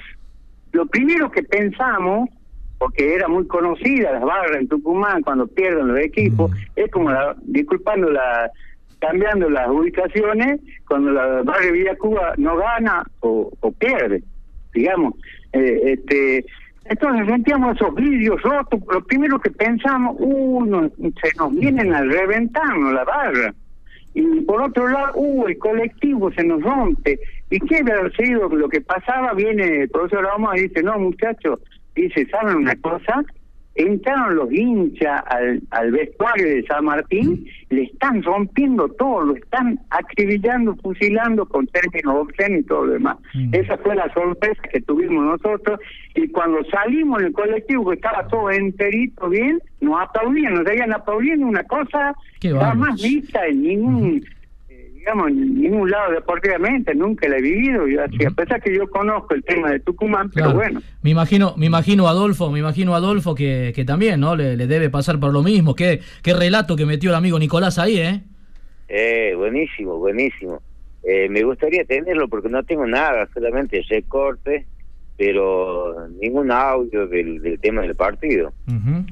Lo primero que pensamos, porque era muy conocida las barras en Tucumán cuando pierden los equipos, mm. es como, la, disculpando la, cambiando las ubicaciones, cuando la barra Villa Cuba no gana o, pierde, digamos. Eh, este entonces sentíamos esos vidrios rotos, lo primero que pensamos, uh, se nos vienen a reventarnos la barra y por otro lado, uh, el colectivo se nos rompe. ¿Y qué haber sido lo que pasaba? Viene el profesor Ramos y dice, no, muchachos, dice, ¿saben una cosa? Entraron los hinchas al, al vestuario de San Martín, le están rompiendo todo, lo están acribillando, fusilando con términos obscenos y todo lo demás. Mm. Esa fue la sorpresa que tuvimos nosotros y cuando salimos en el colectivo que estaba todo enterito bien, nos aplaudían, nos seguían aplaudiendo una cosa jamás vista en ningún... Eh, digamos, en ningún lado deportivamente, nunca la he vivido. Yo, así, A pesar que yo conozco el tema de Tucumán, pero bueno. Me imagino, me imagino Adolfo, me imagino Adolfo que, que también, ¿no? Le, le, debe pasar por lo mismo. Qué, qué relato que metió el amigo Nicolás ahí, ¿eh? Eh, buenísimo, buenísimo. Eh, me gustaría tenerlo porque no tengo nada, solamente recorte pero ningún audio del, del tema del partido.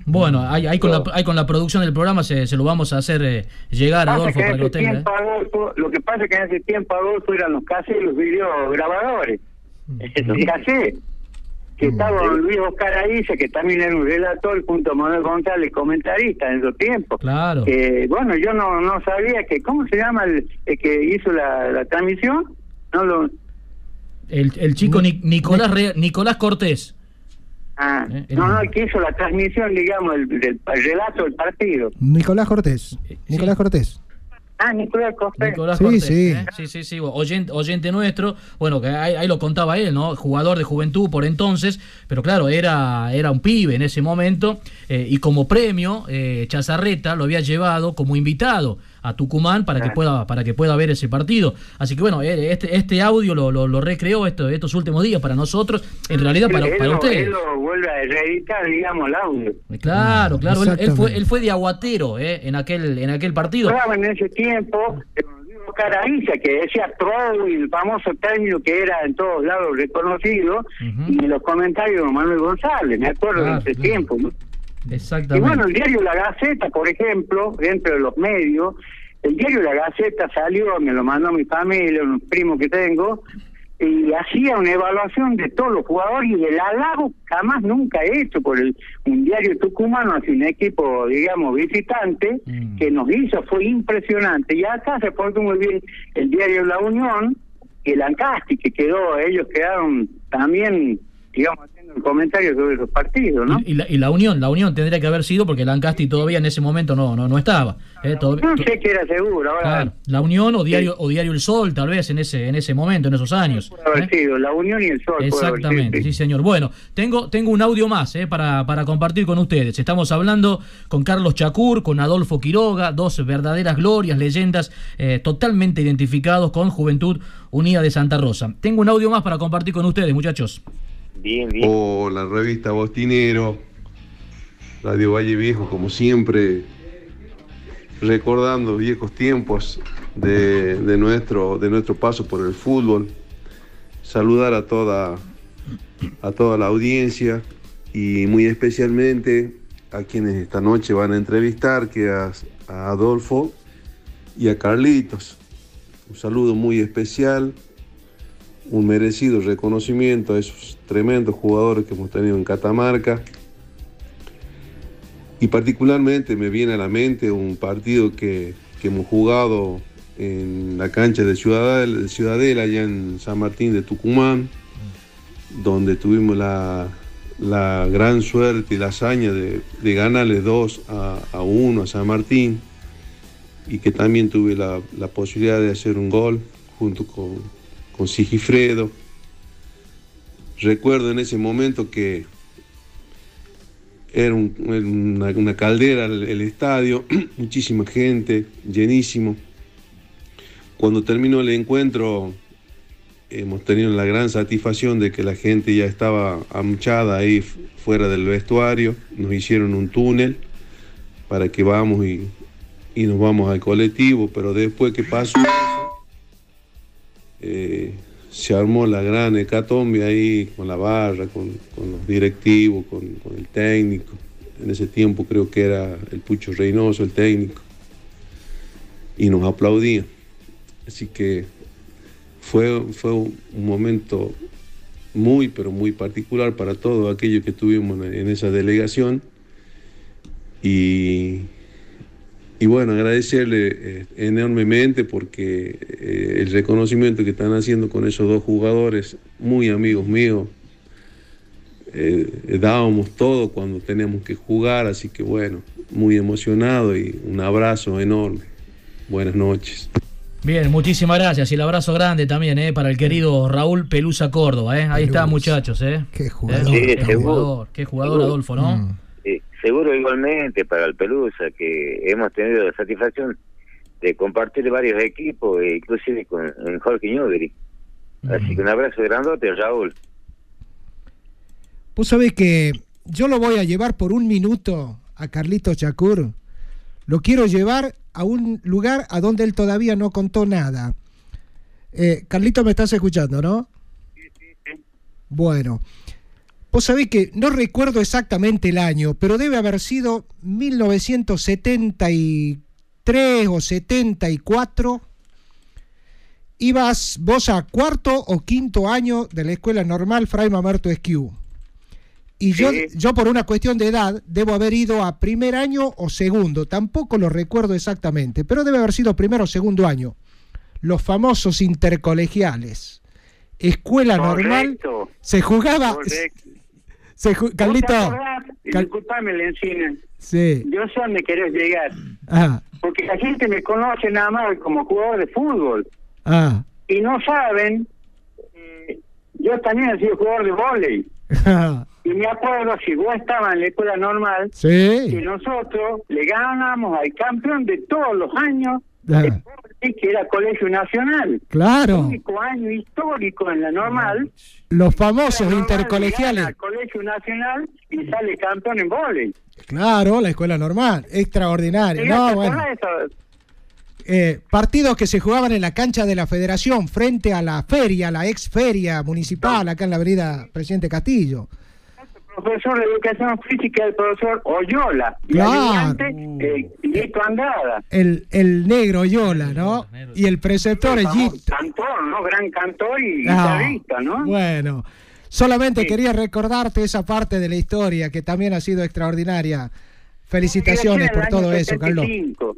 Bueno, ahí, ahí, con la, ahí con la producción del programa se, se lo vamos a hacer eh, llegar a Adolfo para que lo tenga. Tiempo, Adolfo, lo que pasa es que en ese tiempo Adolfo eran los cassettes, los videograbadores, los cassettes, que estaba Luis Oscar Aiza, que también era un relator, junto a Manuel González, comentarista en esos tiempos. Claro. Que, bueno, yo no no sabía que, ¿cómo se llama el, el que hizo la, la transmisión? No lo el, el chico Nicolás Nicolás Cortés. Ah, eh, no, no, el que hizo la transmisión, digamos, el, del relato del partido. Nicolás Cortés. Nicolás Cortés. Ah, Nicolás Cortés. Nicolás sí, Cortés, sí. ¿eh? sí, sí, sí, oyente, oyente nuestro, bueno, que ahí, ahí, lo contaba él, ¿no? Jugador de juventud por entonces, pero claro, era, era un pibe en ese momento, eh, y como premio, eh, Chazarreta lo había llevado como invitado a Tucumán para que pueda para que pueda ver ese partido. Así que bueno, eh, este este audio lo, lo, lo recreó esto, estos últimos días para nosotros, en realidad para, para ustedes. Él lo vuelve a reeditar, digamos, el audio. Claro, claro, él, él, fue él fue de aguatero eh, en aquel en aquel partido. Claro, en ese tiempo Caraíza, que decía Troll, el famoso término que era en todos lados reconocido, uh -huh. y en los comentarios de Manuel González, me acuerdo Claro, de ese claro. tiempo. ¿no? Y Exactamente. bueno, el diario La Gaceta, por ejemplo, dentro de los medios, el diario La Gaceta salió, me lo mandó mi familia, un primo que tengo, y hacía una evaluación de todos los jugadores y el halago jamás nunca hecho por el, un diario tucumano hacia un equipo, digamos, visitante, que nos hizo, fue impresionante. Y acá se portó muy bien el diario La Unión y el Ancasti, que quedó, ellos quedaron también, digamos, comentario sobre esos partidos, ¿no? Y la, y la unión, la unión tendría que haber sido porque Lancasti todavía en ese momento no no, no estaba. eh, No sé que era seguro, ahora Claro, la Unión o diario o diario El Sol, tal vez en ese en ese momento, en esos años. puede haber sido, La Unión y el Sol. puede haber sido, Exactamente, sí. sí señor. Bueno, tengo tengo un audio más eh, para, para compartir con ustedes. Estamos hablando con Carlos Chacur, con Adolfo Quiroga, dos verdaderas glorias, leyendas eh, totalmente identificados con Juventud Unida de Santa Rosa. Tengo un audio más para compartir con ustedes, muchachos. Bien, bien. La revista Bostinero, Radio Valle Viejo, como siempre, recordando viejos tiempos de, de nuestro, de nuestro paso por el fútbol. Saludar a toda, a toda la audiencia y muy especialmente a quienes esta noche van a entrevistar, que a Adolfo y a Carlitos. Un saludo muy especial un merecido reconocimiento a esos tremendos jugadores que hemos tenido en Catamarca. Y particularmente me viene a la mente un partido que, que hemos jugado en la cancha de Ciudadela, allá en San Martín de Tucumán, donde tuvimos la, la gran suerte y la hazaña de, de ganarle 2 a, a 1 a San Martín y que también tuve la, la posibilidad de hacer un gol junto con, con Sigifredo. Recuerdo en ese momento que era un- una, caldera el, estadio, muchísima gente, llenísimo. Cuando terminó el encuentro, hemos tenido la gran satisfacción de que la gente ya estaba amuchada ahí fuera del vestuario. Nos hicieron un túnel para que vamos y, y nos vamos al colectivo, pero después que pasó eh, se armó la gran hecatombe ahí con la barra, con, los directivos, con, el técnico. En ese tiempo creo que era el Pucho Reynoso el técnico. Y nos aplaudían. Así que fue, fue un momento muy, pero muy particular para todos aquellos que estuvimos en, en esa delegación. Y, y bueno, agradecerle eh, enormemente porque eh, el reconocimiento que están haciendo con esos dos jugadores, muy amigos míos, eh, dábamos todo cuando teníamos que jugar, así que bueno, muy emocionado y un abrazo enorme. Buenas noches. Bien, muchísimas gracias y el abrazo grande también eh, para el querido Raúl Pelusa Córdoba. Eh. Ahí está, muchachos. Eh. Qué jugador. Sí, qué seguro. jugador, qué jugador Adolfo, ¿no? Mm. Seguro igualmente para el Pelusa, que hemos tenido la satisfacción de compartir varios equipos, e inclusive con en Jorge Newbery. Así que un abrazo grandote, Raúl. Vos sabés que yo lo voy a llevar por un minuto a Carlito Chacur. Lo quiero llevar a un lugar a donde él todavía no contó nada. Eh, Carlito, me estás escuchando, ¿no? Sí, sí, sí. Bueno, vos sabés que no recuerdo exactamente el año, pero debe haber sido 1973 o 74. Ibas vos a cuarto o quinto año de la escuela normal Fray Mamerto Esquiú. Y yo, yo por una cuestión de edad debo haber ido a primer año o segundo, tampoco lo recuerdo exactamente, pero debe haber sido primero o segundo año. Los famosos intercolegiales. Escuela normal. Se jugaba. Se Carlito. Disculpame, Lencina. Sí. Yo sé dónde querés llegar. Ah. Porque la gente me conoce nada más como jugador de fútbol. Ah. Y no saben. Eh, yo también he sido jugador de vóley. Y me acuerdo, si vos estabas en la escuela normal, sí. que nosotros le ganábamos al campeón de todos los años, Que era Colegio Nacional. Claro. El único año histórico en la normal. Los famosos normal intercolegiales. Colegio Nacional y sale campeón en vóley. Claro, la escuela normal. Extraordinario. ¿Sí, No, bueno. Eh, partidos que se jugaban en la cancha de la Federación frente a la feria, la ex feria municipal, acá en la avenida Presidente Castillo. Profesor de Educación Física, el profesor Oyola. Y Claro. adelante, eh, Lito Andrada. El, el negro Yola, ¿no? Y el preceptor es Gito. Cantor, ¿no? Gran cantor y Ah, guitarrista, ¿no? Bueno, solamente quería recordarte esa parte de la historia que también ha sido extraordinaria. Felicitaciones por el todo eso, Carlos. 75,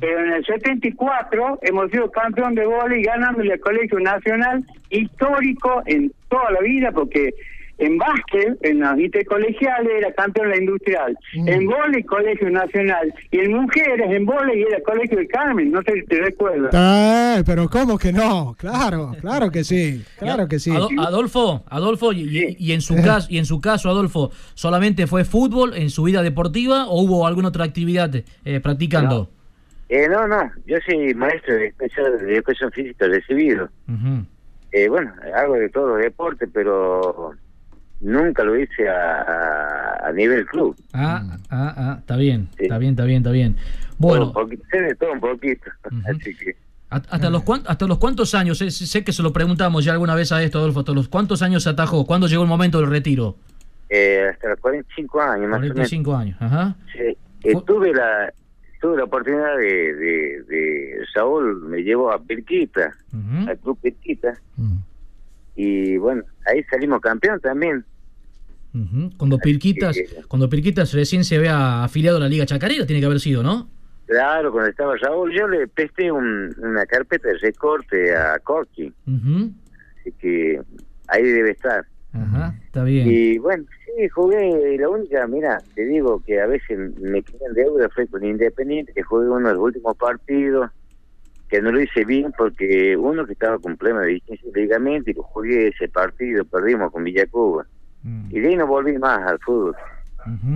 Pero en el 74 hemos sido campeón de vóley ganándole al Colegio Nacional histórico en toda la vida porque en básquet, en las intercolegiales era campeón de la industrial, Mm. en vóley Colegio Nacional y en mujeres en vóley era Colegio del Carmen, no sé si te recuerdas. Ah, pero ¿cómo que no? Claro, claro que sí, claro que sí. Ado- Adolfo, Adolfo, y, y- y en su caso, y en su caso, Adolfo, ¿solamente fue fútbol en su vida deportiva o hubo alguna otra actividad eh, practicando? Eh, no, no, yo soy maestro de, especial de educación física recibido. Ujú. Eh, bueno, hago de todo deporte, pero nunca lo hice a, a- a nivel club. Ah, ah, ah, está bien, está bien, está bien, está bien. Bueno, Todo un poquito, sé de todo un poquito. Así que, ¿a- ¿hasta los, cuan- hasta los cuántos años? Sé, sé que se lo preguntamos ya alguna vez a esto, Adolfo, ¿hasta los cuántos años se atajó? ¿Cuándo llegó el momento del retiro? eh, hasta los 45 años más o menos. 45 años, ajá. Sí, eh, tuve la tuve la oportunidad de, de, de Saúl me llevó a Pirquita, al club Pirquita, y bueno, ahí salimos campeón también. Ujú. Cuando Pirquitas, cuando Pirquitas recién se había afiliado a la Liga Chacarera, tiene que haber sido, ¿no? Claro, cuando estaba Saúl, yo le presté un- una carpeta de recorte a Corky, así que ahí debe estar. Ajá, está bien. Y bueno, sí, jugué, la única, mira, te digo que a veces me quedé en deuda fue con Independiente, que jugué uno de los últimos partidos, que no lo hice bien porque uno que estaba con problema de ligamento y jugué ese partido, perdimos con Villacuba. Y de ahí no volví más al fútbol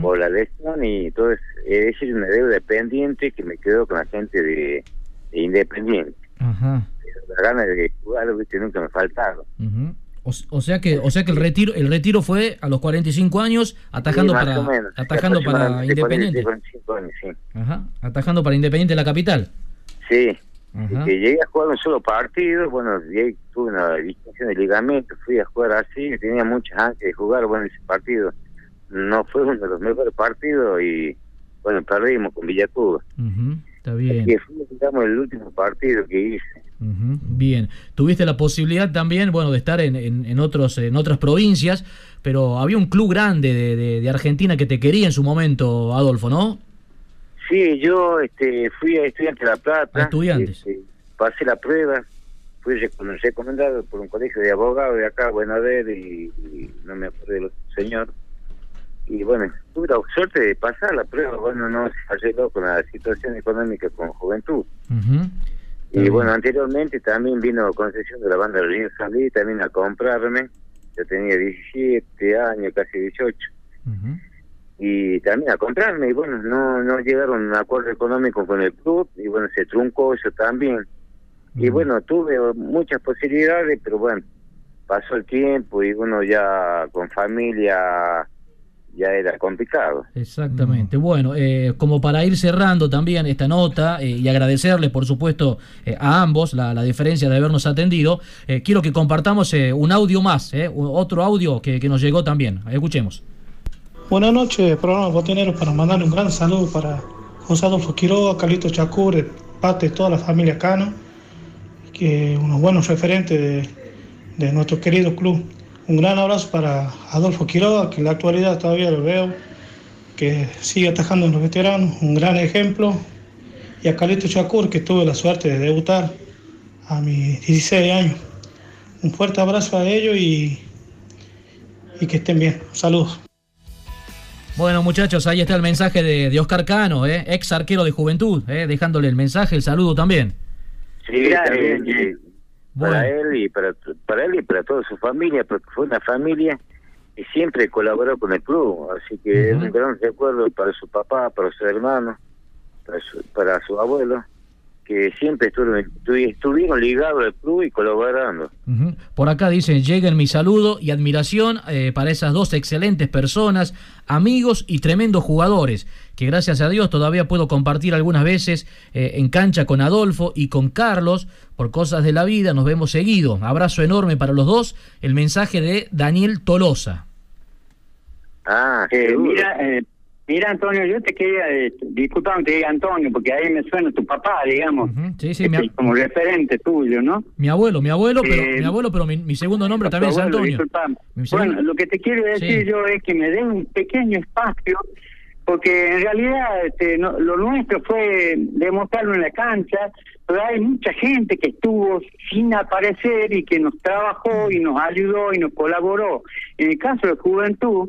por la lesión y entonces es decir, una deuda pendiente que me quedó con la gente de, de Independiente. Ajá. Las ganas de jugar, viste, nunca me faltaron. ujú. O, o sea que, o sea que el retiro, el retiro fue a los 45 años, atajando Sí, para, menos, atajando para Independiente. 45 años, sí. Ajá, atajando para Independiente de la capital. Sí, Que llegué a jugar un solo partido, bueno, ahí tuve una distinción de ligamento, fui a jugar así, tenía muchas ansias de jugar, bueno, ese partido no fue uno de los mejores partidos y, bueno, perdimos con Villacuba. Ujú, Está bien. Que fue, digamos, el último partido que hice. Bien, tuviste la posibilidad también, bueno, de estar en, en, en otros en otras provincias, pero había un club grande de, de- de Argentina que te quería en su momento, Adolfo, ¿no? Sí, yo este, fui a Estudiantes de La Plata. Estudiantes. este, pasé la prueba, fui recom- recomendado por un colegio de abogados de acá, Buenaver, y, y no me acuerdo del otro señor. Y bueno, tuve la suerte de pasar la prueba, bueno, no se con la situación económica con juventud. Y bueno, anteriormente también vino concesión de la banda Río Salí también a comprarme. Yo tenía 17 años, casi 18. Y también a comprarme y bueno no no llegaron a un acuerdo económico con el club y bueno se truncó eso también y bueno tuve muchas posibilidades pero bueno pasó el tiempo y bueno ya con familia ya era complicado. Exactamente. Bueno, eh, como para ir cerrando también esta nota eh, y agradecerles, por supuesto, eh, a ambos la, la, diferencia de habernos atendido, quiero que compartamos un audio más, otro audio que, que, nos llegó también. Escuchemos. Buenas noches, programa Botinero, para mandarle un gran saludo para José Adolfo Quiroga, Carlito Chacur, parte de toda la familia Cano, que unos buenos referentes de, nuestro querido club. Un gran abrazo para Adolfo Quiroga, que en la actualidad todavía lo veo, que sigue atajando en los veteranos, un gran ejemplo. Y a Calito Chacur, que tuve la suerte de debutar a mis 16 años. Un fuerte abrazo a ellos y, y que estén bien. Saludos. Bueno, muchachos, ahí está el mensaje de, de Oscar Cano, ¿eh? ex arquero de juventud, ¿eh? dejándole el mensaje, el saludo también. Sí, también para él y para, para él y para toda su familia, porque fue una familia que siempre colaboró con el club, así que es un gran recuerdo para su papá, para su hermano, para su, para su abuelo, que siempre estuvieron, estuvieron ligados al club y colaborando. Por acá dicen, lleguen mi saludo y admiración eh, para esas dos excelentes personas, amigos y tremendos jugadores que gracias a Dios todavía puedo compartir algunas veces eh, en cancha con Adolfo y con Carlos. Por cosas de la vida nos vemos seguido. Abrazo enorme para los dos. El mensaje de Daniel Tolosa. Ah, eh, mira, eh, mira Antonio, yo te quería, eh, disculpame, te diga Antonio, porque ahí me suena tu papá, digamos. Sí, sí, este, como referente tuyo, ¿no? Mi abuelo, mi abuelo, pero mi abuelo, pero mi, segundo nombre también es Antonio. Bueno, lo que te quiero decir yo es que me den un pequeño espacio porque en realidad este, lo nuestro fue demostrarlo en la cancha, pero hay mucha gente que estuvo sin aparecer y que nos trabajó y nos ayudó y nos colaboró. En el caso de Juventud,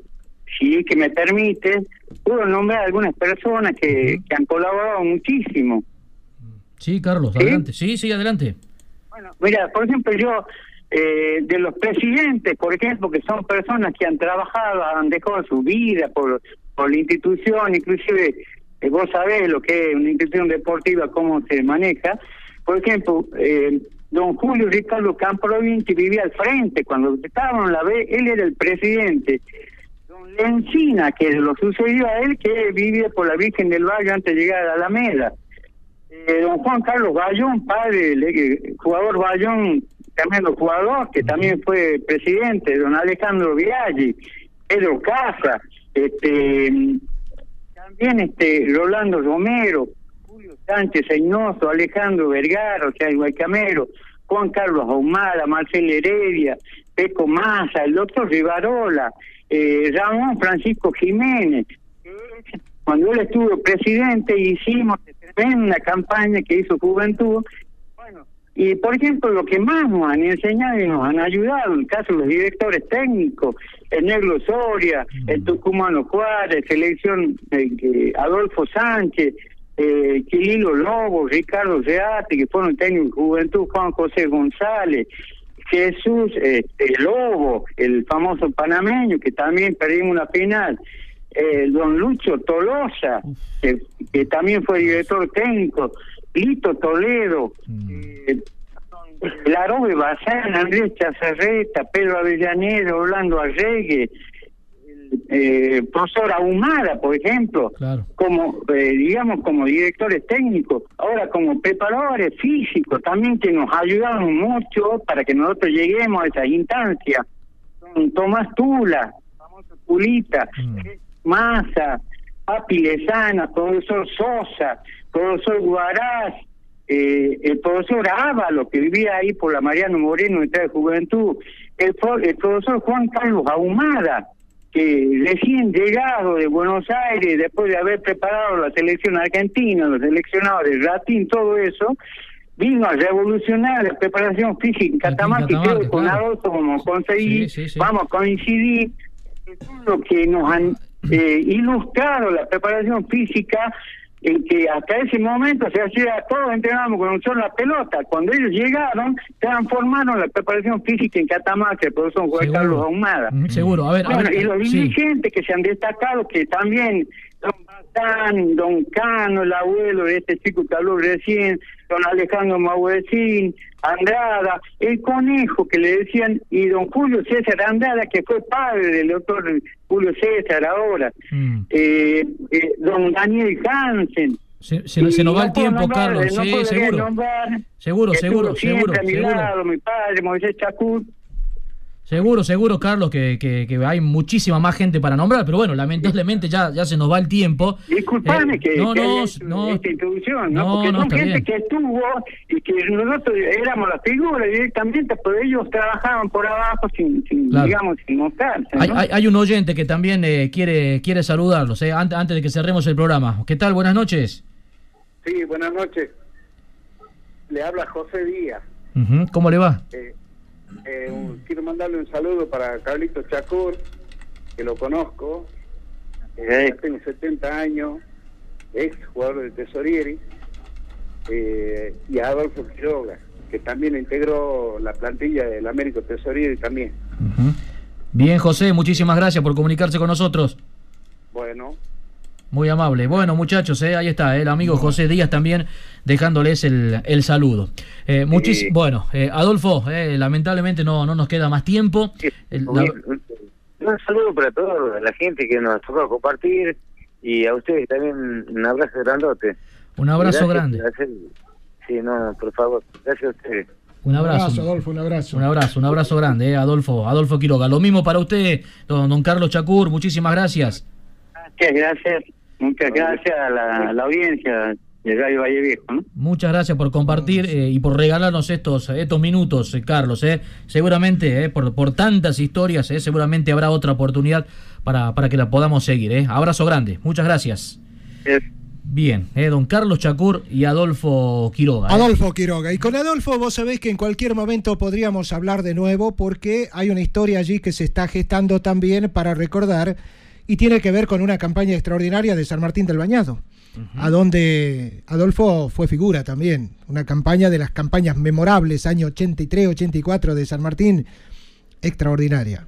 si que me permite, puedo nombrar algunas personas que, han colaborado muchísimo. Sí, Carlos, adelante. Sí, sí, adelante. Bueno, mira, por ejemplo, yo, eh, de los presidentes, por ejemplo, que son personas que han trabajado, han dejado su vida por por la institución, inclusive eh, vos sabés lo que es una institución deportiva, cómo se maneja. Por ejemplo, eh, don Julio Ricardo Camprovin, que vivía al frente, cuando estábamos en la B, él era el presidente. Don Lencina, que lo sucedió a él, que vivía por la Virgen del Valle antes de llegar a la Alameda. Eh, don Juan Carlos Bayón, padre, el jugador Bayón, tremendo jugador, que también fue presidente, don Alejandro Viaggi, Pedro Casa, este también este Rolando Romero, Julio Sánchez Einoso, Alejandro Vergara, o sea, el Guaycamero, Juan Carlos Ahumada, Marcel Heredia, Peco Massa, el doctor Rivarola, eh, Ramón Francisco Jiménez. Cuando él estuvo presidente hicimos una campaña que hizo Juventud y, por ejemplo, lo que más nos han enseñado y nos han ayudado, en el caso de los directores técnicos, el Negro Soria, el Tucumano Juárez, selección eh, Adolfo Sánchez, eh, Quililo Lobo, Ricardo Reate, que fueron técnicos de juventud, Juan José González, Jesús este, Lobo, el famoso panameño, que también perdimos una final, el don Lucho Tolosa, que, que también fue director técnico, Lito Toledo, mm. eh, Larobe Bazán, Andrés Chazarreta, Pedro Avellaneda, Orlando Arregue, eh, profesor Ahumada, por ejemplo, como eh, digamos como directores técnicos, ahora como preparadores físicos, también que nos ayudaron mucho para que nosotros lleguemos a esa instancia. Tomás Tula, famoso Tulita, mm. Massa, Papi Lezana, profesor Sosa, profesor Guaraz, eh, el profesor Ávalo, que vivía ahí por la Mariano Moreno de Juventud, el, el profesor Juan Carlos Ahumada, que recién llegado de Buenos Aires, después de haber preparado la selección argentina, los seleccionados de Ratín, todo eso, vino a revolucionar la preparación física en Catamarca, y creo que con Adolfo vamos a conseguir, vamos a coincidir, lo que nos han eh, ilustrado la preparación física en que hasta ese momento se hacía todos entrenábamos con un solo la pelota. Cuando ellos llegaron, transformaron la preparación física en Catamarca, el profesor Juan Carlos Ahumada. Seguro, a ver, a ver, y los sí. dirigentes que se han destacado, que también Don Don Cano, el abuelo de este chico que habló recién, Don Alejandro Maurecín, Andrada, el conejo que le decían, y Don Julio César Andrada, que fue padre del doctor Julio César ahora, Mm. eh, eh, Don Daniel Hansen. Se, se- se nos va el no tiempo, Carlos. no Sí, seguro. nombrar, Seguro, seguro, seguro, a mi seguro. lado, mi padre, Moisés Chacur, Seguro, seguro, Carlos, que, que- que hay muchísima más gente para nombrar, pero bueno, lamentablemente ya, ya se nos va el tiempo. Disculpame Eh, que, no, que no, haya no. esta introducción, ¿no? No, Porque no, son gente bien. que estuvo y que nosotros éramos la figura directamente, pero ellos trabajaban por abajo sin, sin Claro. digamos, sin mostrarse. Hay, ¿no? hay- hay un oyente que también eh, quiere, quiere saludarlos, eh, antes, antes de que cerremos el programa. ¿Qué tal? Buenas noches. Sí, buenas noches. Le habla José Díaz. ¿Cómo le va? Eh, eh, un- quiero mandarle un saludo para Carlito Chacur, que lo conozco. Eh, tengo 70 años, ex jugador de Tesorieri. eh, y a Adolfo Quiroga, que también integró la plantilla del Américo Tesorieri también. Bien, José, muchísimas gracias por comunicarse con nosotros. Bueno, Muy amable. Bueno, muchachos, eh, ahí está, eh, el amigo José Díaz también dejándoles el, el saludo. Eh, muchis-. Bueno, eh, Adolfo, eh, lamentablemente no, no nos queda más tiempo. El- la- Un, un- un saludo para toda la gente que nos tocó compartir y a ustedes también un abrazo grandote. Un abrazo Gracias grande. hacer- Sí, no, por favor, gracias a ustedes. Un abrazo. Adolfo, un abrazo. Un abrazo, un abrazo grande, eh, Adolfo, Adolfo Quiroga. Lo mismo para usted, don, don Carlos Chacur, muchísimas gracias. Muchas gracias, muchas gracias a la, a la audiencia de Radio Valle Viejo. ¿no? Muchas gracias por compartir eh, y por regalarnos estos, estos minutos, eh, Carlos. eh. Seguramente, eh, por, por tantas historias, eh, seguramente habrá otra oportunidad para, para que la podamos seguir. eh. Abrazo grande, muchas gracias. Bien, eh, don Carlos Chacur y Adolfo Quiroga. eh. Adolfo Quiroga. Y con Adolfo vos sabés que en cualquier momento podríamos hablar de nuevo porque hay una historia allí que se está gestando también para recordar y tiene que ver con una campaña extraordinaria de San Martín del Bañado, a donde Adolfo fue figura también. Una campaña de las campañas memorables, año 83-84 de San Martín, extraordinaria.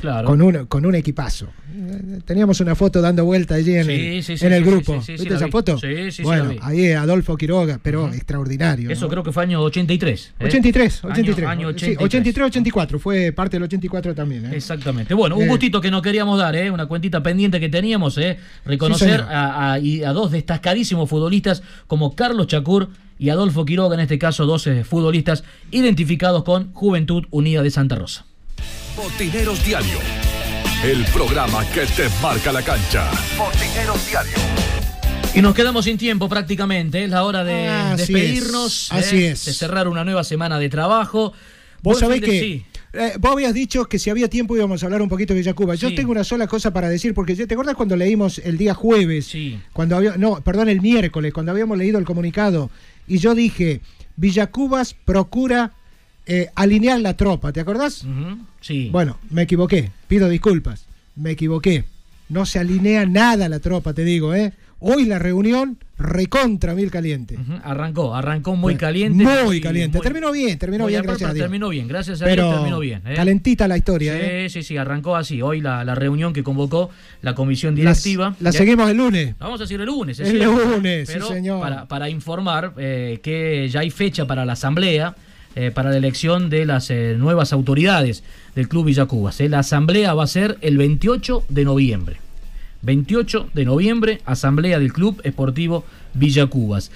claro. Con un, con un equipazo. Eh, Teníamos una foto dando vuelta allí en, Sí, el, sí, sí, en el sí, grupo. ¿Viste esa vi. foto? Sí, sí, sí, bueno, ahí Adolfo Quiroga, pero extraordinario. Eso ¿no? creo que fue año 83. eh. 83, Año- 83. Año, Sí, 83. 83, 84. Fue parte del 84 también. ¿eh? Exactamente. Bueno, un Eh. gustito que nos queríamos dar, ¿eh? una cuentita pendiente que teníamos, ¿eh? reconocer a, a- y a dos destacadísimos futbolistas como Carlos Chacur y Adolfo Quiroga, en este caso 12 futbolistas identificados con Juventud Unida de Santa Rosa. Botineros Diario. El programa que te marca la cancha. Botineros Diario. Y nos quedamos sin tiempo prácticamente, es la hora de Así despedirnos, es, así ¿eh? es. de cerrar una nueva semana de trabajo. Vos Buen sabés de- que sí. eh, vos habías dicho que si había tiempo íbamos a hablar un poquito de Villacuba. Yo Sí. tengo una sola cosa para decir, porque ¿te acordás cuando leímos el día jueves? Cuando había, no, perdón, el miércoles, cuando habíamos leído el comunicado, y yo dije, Villacubas procura eh, alinear la tropa, ¿te acordás? Sí. Bueno, me equivoqué, pido disculpas, me equivoqué. No se alinea nada la tropa, te digo, ¿eh? Hoy la reunión recontra mil caliente. Arrancó, arrancó muy Bueno, caliente. Muy caliente. muy- terminó bien, terminó muy bien, gracias a Dios. Terminó bien, gracias a Pero Dios terminó bien. ¿eh? calentita la historia, Sí, ¿eh? sí, sí, arrancó así. Hoy la, la reunión que convocó la comisión directiva. la seguimos el lunes. La vamos a seguir el lunes. es El cierto. lunes, sí, señor. Para, para informar eh, que ya hay fecha para la asamblea, eh, para la elección de las eh, nuevas autoridades del Club Villacubas. eh. La asamblea va a ser el 28 de noviembre. 28 de noviembre, asamblea del Club Esportivo Villacubas.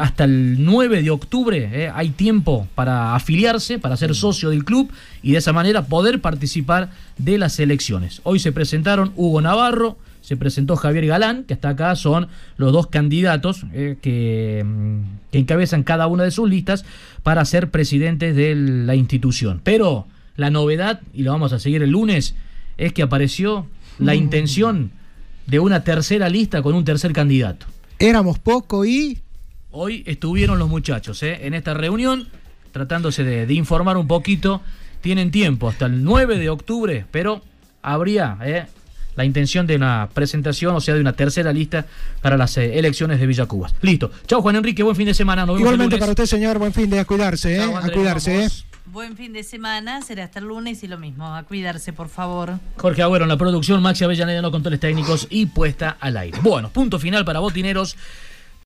Hasta el 9 de octubre hay tiempo para afiliarse, para ser socio del club y de esa manera poder participar de las elecciones. Hoy se presentaron Hugo Navarro, se presentó Javier Galán, que está acá, son los dos candidatos eh, que, mm, que encabezan cada una de sus listas para ser presidentes de la institución. Pero la novedad, y lo vamos a seguir el lunes, es que apareció la Mm. intención de una tercera lista con un tercer candidato. Éramos poco y. Hoy estuvieron los muchachos ¿eh? en esta reunión tratándose de, de informar un poquito. Tienen tiempo hasta el 9 de octubre, pero habría ¿eh? La intención de una presentación, o sea, de una tercera lista para las eh, elecciones de Villa Cubas. Listo. Chao, Juan Enrique, buen fin de semana. Nos vemos Igualmente para usted, señor, buen fin de a cuidarse, ¿eh? A cuidarse, ¿eh? vamos. Buen fin de semana, será hasta el lunes y lo mismo. A cuidarse, por favor. Jorge Agüero en la producción, Maxi Avellaneda en los controles técnicos y puesta al aire. Bueno, punto final para Botineros.